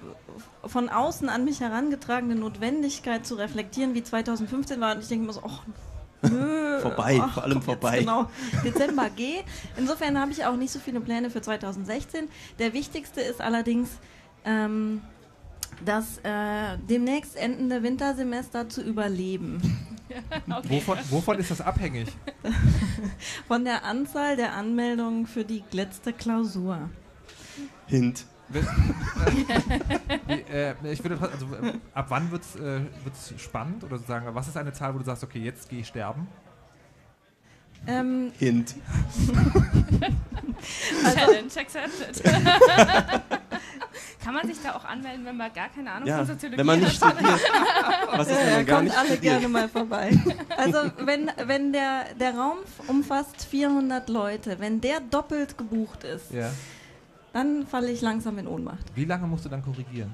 D: von außen an mich herangetragene Notwendigkeit zu reflektieren, wie 2015 war. Und ich denke immer so, ach, nö.
B: Vorbei,
D: ach,
B: vor allem vorbei.
D: Genau, Dezember G. Insofern habe ich auch nicht so viele Pläne für 2016. Der wichtigste ist allerdings, ähm, das äh, demnächst endende Wintersemester zu überleben.
A: Wovon, wovon ist das abhängig?
D: Von der Anzahl der Anmeldungen für die letzte Klausur.
B: Hint.
A: Äh, ich würde, also, äh, ab wann wird es äh, wird's spannend? Oder sozusagen, was ist eine Zahl, wo du sagst, okay, jetzt gehe ich sterben?
D: Ähm,
B: Hint.
H: Challenge accepted. Kann man sich da auch anmelden, wenn man gar keine Ahnung
B: Ja,
H: von Soziologie
B: wenn man nicht
H: hat?
B: studiert. Was ist, wenn
D: ja,
B: man gar
D: kommt
B: nicht
D: alle
B: studiert?
D: gerne mal vorbei. Also wenn, wenn der, der Raum umfasst 400 Leute, wenn der doppelt gebucht ist,
A: Ja.
D: dann falle ich langsam in Ohnmacht.
A: Wie lange musst du dann korrigieren?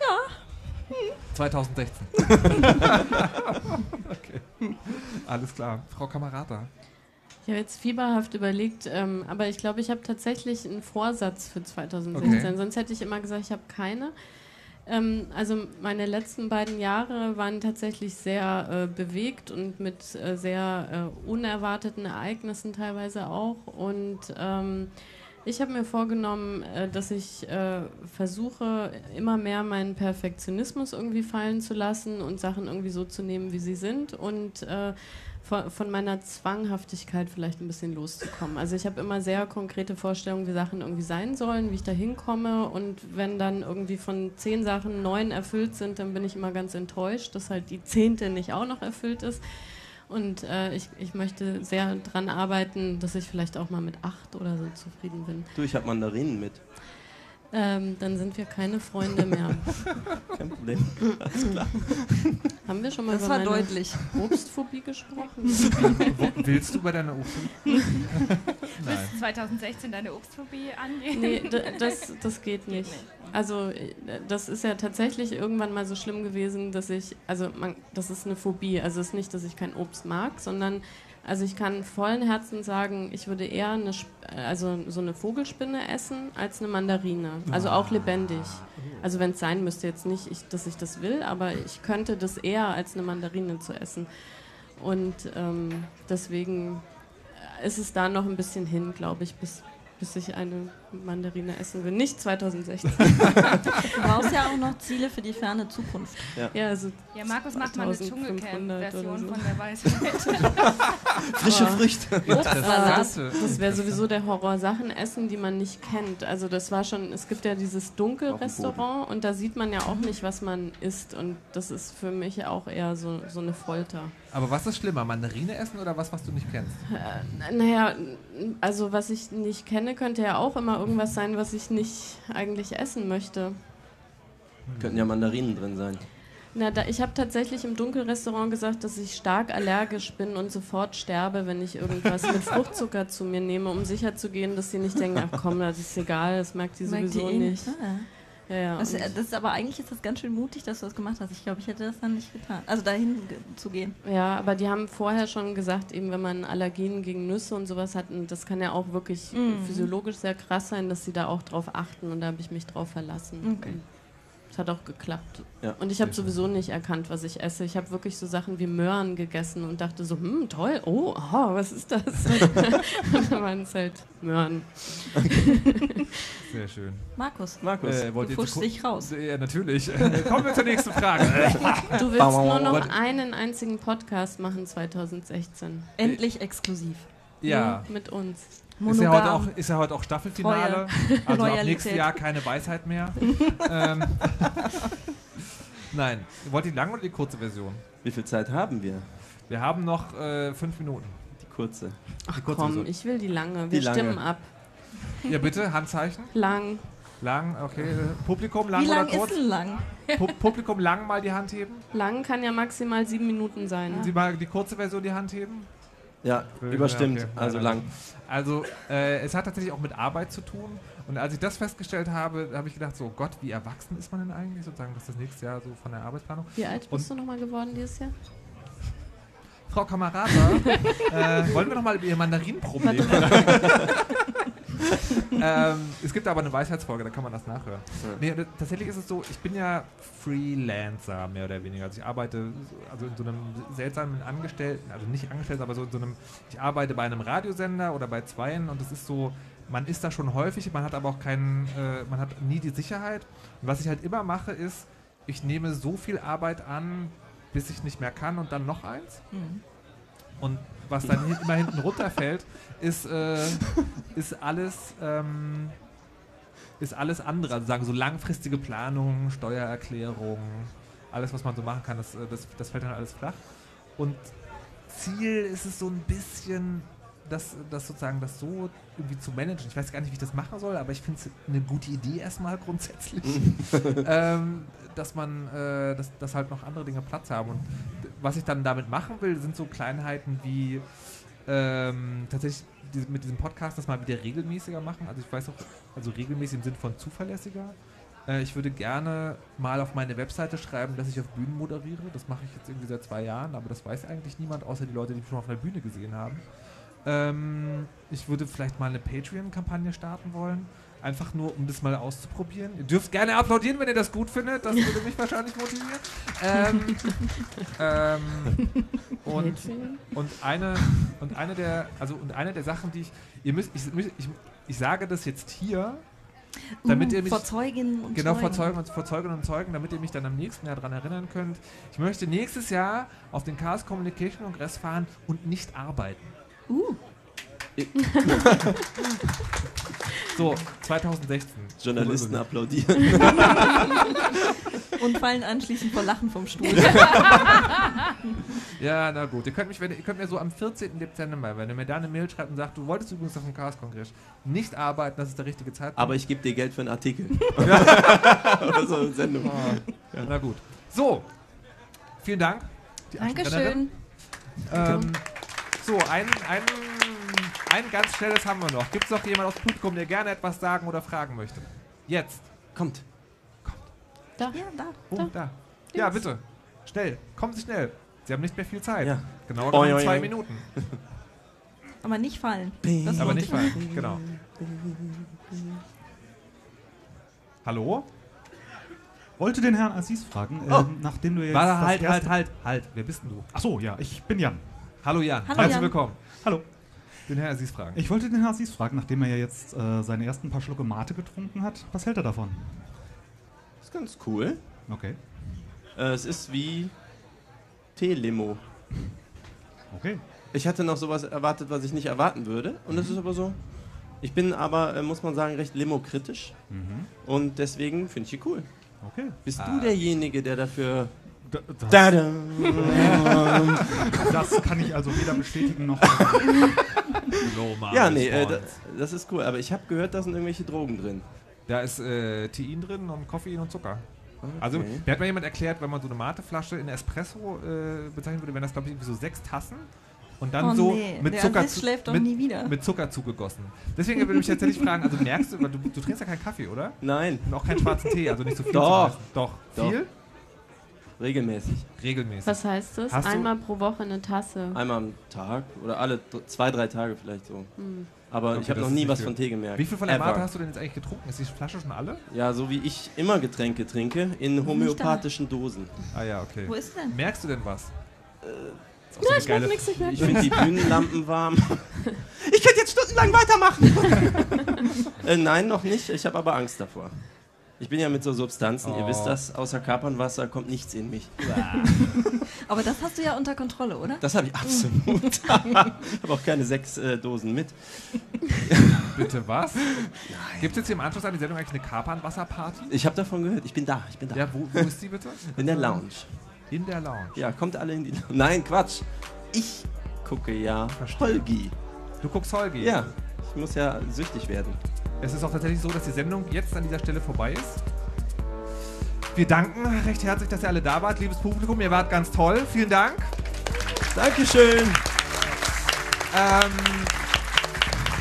D: Ja.
A: 2016. okay. Alles klar. Frau Kamerata.
C: Ich habe jetzt fieberhaft überlegt, ähm, aber ich glaube, ich habe tatsächlich einen Vorsatz für 2016.
A: Okay.
C: Sonst hätte ich immer gesagt, ich habe keine. Ähm, also meine letzten beiden Jahre waren tatsächlich sehr äh, bewegt und mit äh, sehr äh, unerwarteten Ereignissen teilweise auch. Und ähm, ich habe mir vorgenommen, äh, dass ich äh, versuche, immer mehr meinen Perfektionismus irgendwie fallen zu lassen und Sachen irgendwie so zu nehmen, wie sie sind und äh, von, von, meiner Zwanghaftigkeit vielleicht ein bisschen loszukommen. Also ich habe immer sehr konkrete Vorstellungen, wie Sachen irgendwie sein sollen, wie ich da hinkomme und wenn dann irgendwie von zehn Sachen neun erfüllt sind, dann bin ich immer ganz enttäuscht, dass halt die zehnte nicht auch noch erfüllt ist. Und äh, ich, ich möchte sehr daran arbeiten, dass ich vielleicht auch mal mit acht oder so zufrieden bin.
B: Du, ich habe Mandarinen mit.
C: Ähm, dann sind wir keine Freunde mehr.
B: Kein Problem. Alles klar.
C: Haben wir schon mal
D: das
C: über
D: war
C: meine
D: deutlich.
C: Obstphobie gesprochen?
A: Willst du bei deiner Obstphobie?
H: Bis 2016 deine Obstphobie angehen?
C: Nee, das, das geht nicht. Also äh, das ist ja tatsächlich irgendwann mal so schlimm gewesen, dass ich, also man, das ist eine Phobie. Also es ist nicht, dass ich kein Obst mag, sondern also ich kann vollen Herzen sagen, ich würde eher eine, also so eine Vogelspinne essen als eine Mandarine. Also auch lebendig. Also wenn es sein müsste, jetzt nicht, ich, dass ich das will, aber ich könnte das eher als eine Mandarine zu essen. Und ähm, deswegen ist es da noch ein bisschen hin, glaube ich, bis, bis ich eine Mandarine essen will. Nicht 2016.
D: du brauchst ja auch noch Ziele für die ferne Zukunft.
C: Ja, ja, also
H: ja Markus macht mal eine
C: 2500
H: Dschungelcamp-Version
C: so.
H: von der Weisheit.
B: Frische Früchte.
C: das das wäre sowieso der Horror, Sachen essen, die man nicht kennt. Also das war schon, es gibt ja dieses Dunkelrestaurant und da sieht man ja auch nicht, was man isst. Und das ist für mich auch eher so, so eine Folter.
A: Aber was ist schlimmer, Mandarine essen oder was, was du nicht kennst?
C: Äh, naja, also was ich nicht kenne, könnte ja auch immer irgendwas sein, was ich nicht eigentlich essen möchte.
B: Könnten ja Mandarinen drin sein.
C: Na, da, ich habe tatsächlich im Dunkelrestaurant gesagt, dass ich stark allergisch bin und sofort sterbe, wenn ich irgendwas mit Fruchtzucker zu mir nehme, um sicher zu gehen, dass sie nicht denken, ach komm, das ist egal, das merkt die
D: Merkt
C: sowieso
D: die eh
C: nicht.
D: Ah.
C: Ja, ja,
D: Das, das ist aber eigentlich ist das ganz schön mutig, dass du das gemacht hast. Ich glaube, ich hätte das dann nicht getan. Also dahin zu gehen.
C: Ja, aber die haben vorher schon gesagt, eben wenn man Allergien gegen Nüsse und sowas hat, und das kann ja auch wirklich
D: Mhm.
C: physiologisch sehr krass sein, dass sie da auch drauf achten und da habe ich mich drauf verlassen.
D: Okay.
C: Es hat auch geklappt.
B: Ja,
C: und ich habe sowieso nicht erkannt, was ich esse. Ich habe wirklich so Sachen wie Möhren gegessen und dachte so, hm, toll, oh, aha, was ist das? und dann waren es halt Möhren.
A: Sehr schön.
D: Markus,
B: Markus.
A: Äh, wollt
D: du
A: zu-
D: dich raus.
A: Ja, natürlich. Äh, Kommen wir zur nächsten Frage.
C: Du willst nur noch einen einzigen Podcast machen 2016.
D: Endlich exklusiv.
A: Ja.
C: Mit uns.
A: Ist ja, heute
D: Monogam.
A: auch, ist ja heute auch Staffelfinale.
D: Treue.
A: Also ab nächstes Jahr keine Weisheit mehr. ähm, Nein. Wollt ihr die lange oder die kurze Version?
B: Wie viel Zeit haben wir?
A: Wir haben noch äh, fünf Minuten.
B: Die kurze.
C: Ach
A: Die kurze
C: komm,
A: Version.
C: ich will die lange. Wir
B: Die lange.
C: stimmen ab.
A: Ja, bitte, Handzeichen.
C: Lang.
A: Lang, okay. Publikum, lang
D: Wie lang
A: oder kurz?
D: ist denn lang?
A: Pu Publikum, lang mal die Hand heben.
C: Lang kann ja maximal sieben Minuten sein.
A: Sie mal die kurze Version die Hand heben.
B: Ja, überstimmt.
A: Okay.
B: Also lang.
A: Also, äh, es hat tatsächlich auch mit Arbeit zu tun. Und als ich das festgestellt habe, habe ich gedacht, so Gott, wie erwachsen ist man denn eigentlich? Sozusagen, das ist das nächste Jahr so von der Arbeitsplanung.
C: Wie alt
A: Und-
C: bist du nochmal geworden dieses Jahr?
A: Frau Kamerata, äh, wollen wir nochmal über Ihr Mandarinenproblem ähm, Es gibt aber eine Weisheitsfolge, da kann man das nachhören. Nee, d- tatsächlich ist es so, ich bin ja Freelancer, mehr oder weniger. Also ich arbeite so- also in so einem seltsamen Angestellten, also nicht Angestellten, aber so in so einem, ich arbeite bei einem Radiosender oder bei Zweien und es ist so, man ist da schon häufig, man hat aber auch keinen, äh, man hat nie die Sicherheit. Und was ich halt immer mache, ist, ich nehme so viel Arbeit an, bis ich nicht mehr kann und dann noch eins.
D: Mhm.
A: Und was dann immer hinten runterfällt, ist, äh, ist alles ähm, ist alles andere. Also sagen so langfristige Planung, Steuererklärung, alles, was man so machen kann, das, äh, das, das fällt dann alles flach. Und Ziel ist es so ein bisschen, das, das sozusagen das so irgendwie zu managen. Ich weiß gar nicht, wie ich das machen soll, aber ich finde es eine gute Idee erstmal grundsätzlich, ähm, dass man, äh, dass, dass halt noch andere Dinge Platz haben. Und was ich dann damit machen will, sind so Kleinheiten wie ähm, tatsächlich mit diesem Podcast das mal wieder regelmäßiger machen. Also ich weiß auch, also regelmäßig im Sinn von zuverlässiger. Äh, ich würde gerne mal auf meine Webseite schreiben, dass ich auf Bühnen moderiere. Das mache ich jetzt irgendwie seit zwei Jahren, aber das weiß eigentlich niemand, außer die Leute, die mich schon auf einer Bühne gesehen haben. Ähm, ich würde vielleicht mal eine Patreon-Kampagne starten wollen. Einfach nur, um das mal auszuprobieren. Ihr dürft gerne applaudieren, wenn ihr das gut findet. Das würde mich wahrscheinlich motivieren. Ähm, ähm, und, und, eine, und, eine der, also, und eine der Sachen, die ich. Ihr müsst, ich, ich, ich sage das jetzt hier, damit
D: Uh,
A: ihr mich,
D: vor Zeuginnen und
A: genau,
D: Zeugen.
A: vor Zeugen und vor Zeuginnen und Zeugen, damit ihr mich dann am nächsten Jahr daran erinnern könnt. Ich möchte nächstes Jahr auf den Chaos Communication Kongress fahren und nicht arbeiten.
D: Uh,
A: So, 2016.
B: Journalisten applaudieren.
D: und fallen anschließend vor Lachen vom Stuhl.
A: Ja, na gut. Ihr könnt, mich, wenn, ihr könnt mir so am 14. Dezember, wenn ihr mir da eine Mail schreibt und sagt, du wolltest übrigens auf dem Chaos-Kongress nicht arbeiten, das ist der richtige Zeitpunkt.
B: Aber ich gebe dir Geld für einen Artikel. Oder so eine Sendung.
A: Ah, Na gut. So, vielen Dank.
D: Dankeschön.
A: Ähm, so, ein, ein, ein ganz schnelles haben wir noch. Gibt es noch jemand aus dem Publikum, der gerne etwas sagen oder fragen möchte? Jetzt.
B: Kommt.
C: Da.
D: Ja, da.
A: Oh, da. Ja, bitte. Schnell. Kommen Sie schnell. Sie haben nicht mehr viel Zeit.
B: Ja.
A: Genau
B: Oi,
A: genommen
B: oi,
A: zwei. Minuten.
D: Aber nicht fallen. Das
A: Aber nicht fallen. Genau. Hallo?
I: Wollte den Herrn Assis fragen,
A: Oh.
I: ähm, nachdem du jetzt.
A: Warte, halt, halt, halt, halt. Wer bist denn du?
I: Achso, ja, ich bin Jan.
A: Hallo Jan.
D: Hallo
A: Herzlich
D: Jan.
A: willkommen.
I: Hallo.
A: Den Herrn Assis fragen.
I: Ich wollte den Herrn Assis fragen, nachdem er ja jetzt äh, seine ersten paar Schlucke Mate getrunken hat, was hält er davon?
B: Das ist ganz cool.
I: Okay.
B: Äh, es ist wie Teelimo.
I: Okay.
B: Ich hatte noch sowas erwartet, was ich nicht erwarten würde. Und es ist aber so. Ich bin aber, äh, muss man sagen, recht limo-kritisch.
I: Mhm.
B: Und deswegen finde ich die cool.
I: Okay.
B: Bist
A: Ah.
B: du derjenige, der dafür.
I: Da, das,
B: Tada!
I: das kann ich also weder bestätigen noch.
B: ja, nee, äh, das, das ist cool. Aber ich habe gehört, da sind irgendwelche Drogen drin.
A: Da ist äh, Tein drin und Koffein und Zucker. Also,
B: Okay.
A: mir hat mal jemand erklärt, wenn man so eine Mateflasche in Espresso äh, bezeichnen würde, wären das, glaube ich, irgendwie so sechs Tassen. Und dann
D: Oh
A: so
D: nee,
A: mit Zucker, zu-
D: schläft doch
A: mit,
D: nie wieder.
A: mit Zucker zugegossen. Deswegen würde ich mich tatsächlich fragen, also merkst du, weil du, du trinkst ja keinen Kaffee, oder?
B: Nein,
A: Und auch keinen schwarzen Tee, also nicht so viel.
B: Doch.
A: Doch.
B: Doch.
A: Viel?
B: Regelmäßig.
A: Regelmäßig.
C: Was heißt das?
A: Hast
C: Einmal pro Woche eine Tasse.
B: Einmal am Tag oder alle zwei, drei Tage vielleicht so.
C: Hm.
B: Aber
A: Okay,
B: ich habe noch nie was
A: viel.
B: von Tee gemerkt.
A: Wie viel von der
B: Ever.
A: Mate hast du denn jetzt eigentlich getrunken? Ist die Flasche schon alle?
B: Ja, so wie ich immer Getränke trinke, in homöopathischen Dosen.
A: Ah ja, okay.
D: Wo ist denn?
A: Merkst du denn was?
B: Äh,
A: so
C: Nix, ich merk
B: Ich finde die Bühnenlampen warm. ich könnte jetzt stundenlang weitermachen. äh, nein, noch nicht. Ich habe aber Angst davor. Ich bin ja mit so Substanzen, ihr
A: Oh.
B: wisst das, außer Kapernwasser kommt nichts in mich.
D: Aber das hast du ja unter Kontrolle, oder?
B: Das habe ich absolut. habe auch keine sechs äh, Dosen mit.
A: Bitte was? Gibt es jetzt hier im Anschluss an die Sendung eigentlich eine Kapernwasserparty?
B: Ich habe davon gehört. Ich bin da, ich bin da.
A: Ja, wo, wo ist die bitte?
B: In der Lounge.
A: In der Lounge.
B: Ja, kommt alle in die Lounge. Nein, Quatsch. Ich gucke ja
A: Verstehe.
B: Holgi.
A: Du guckst Holgi.
B: Ja, ich muss ja süchtig werden.
A: Es ist auch tatsächlich so, dass die Sendung jetzt an dieser Stelle vorbei ist. Wir danken recht herzlich, dass ihr alle da wart, liebes Publikum. Ihr wart ganz toll. Vielen Dank.
B: Dankeschön.
A: Ähm,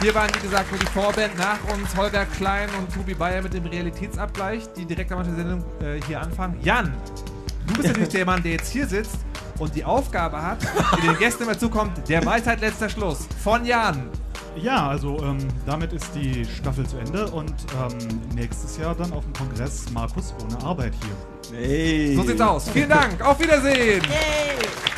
A: hier waren, wie gesagt, nur die Vorband nach uns, Holger Klein und Tobi Bayer mit dem Realitätsabgleich, die direkt am Anfang der Sendung äh, hier anfangen. Jan, du bist natürlich der Mann, der jetzt hier sitzt und die Aufgabe hat, die den Gästen immer zukommt, der Weisheit letzter Schluss. Von Jan.
I: Ja, also ähm, damit ist die Staffel zu Ende und ähm, nächstes Jahr dann auf dem Kongress Markus ohne Arbeit hier.
B: Hey.
A: So sieht's aus. Vielen Dank. Auf Wiedersehen.
D: Yay!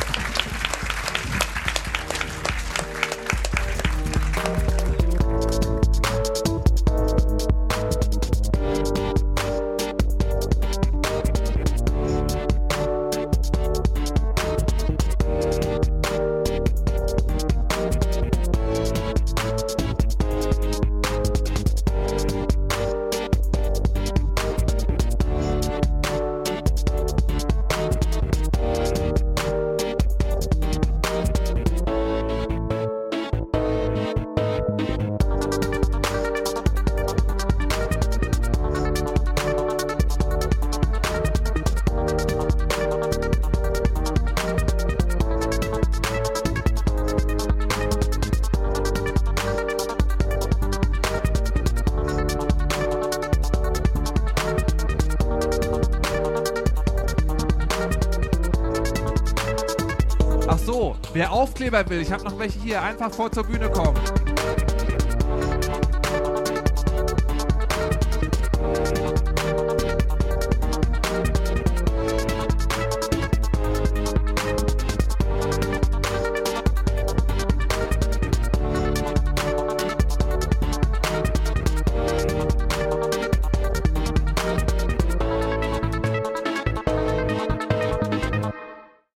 A: Aufkleber will, ich habe noch welche hier, einfach vor zur Bühne kommen.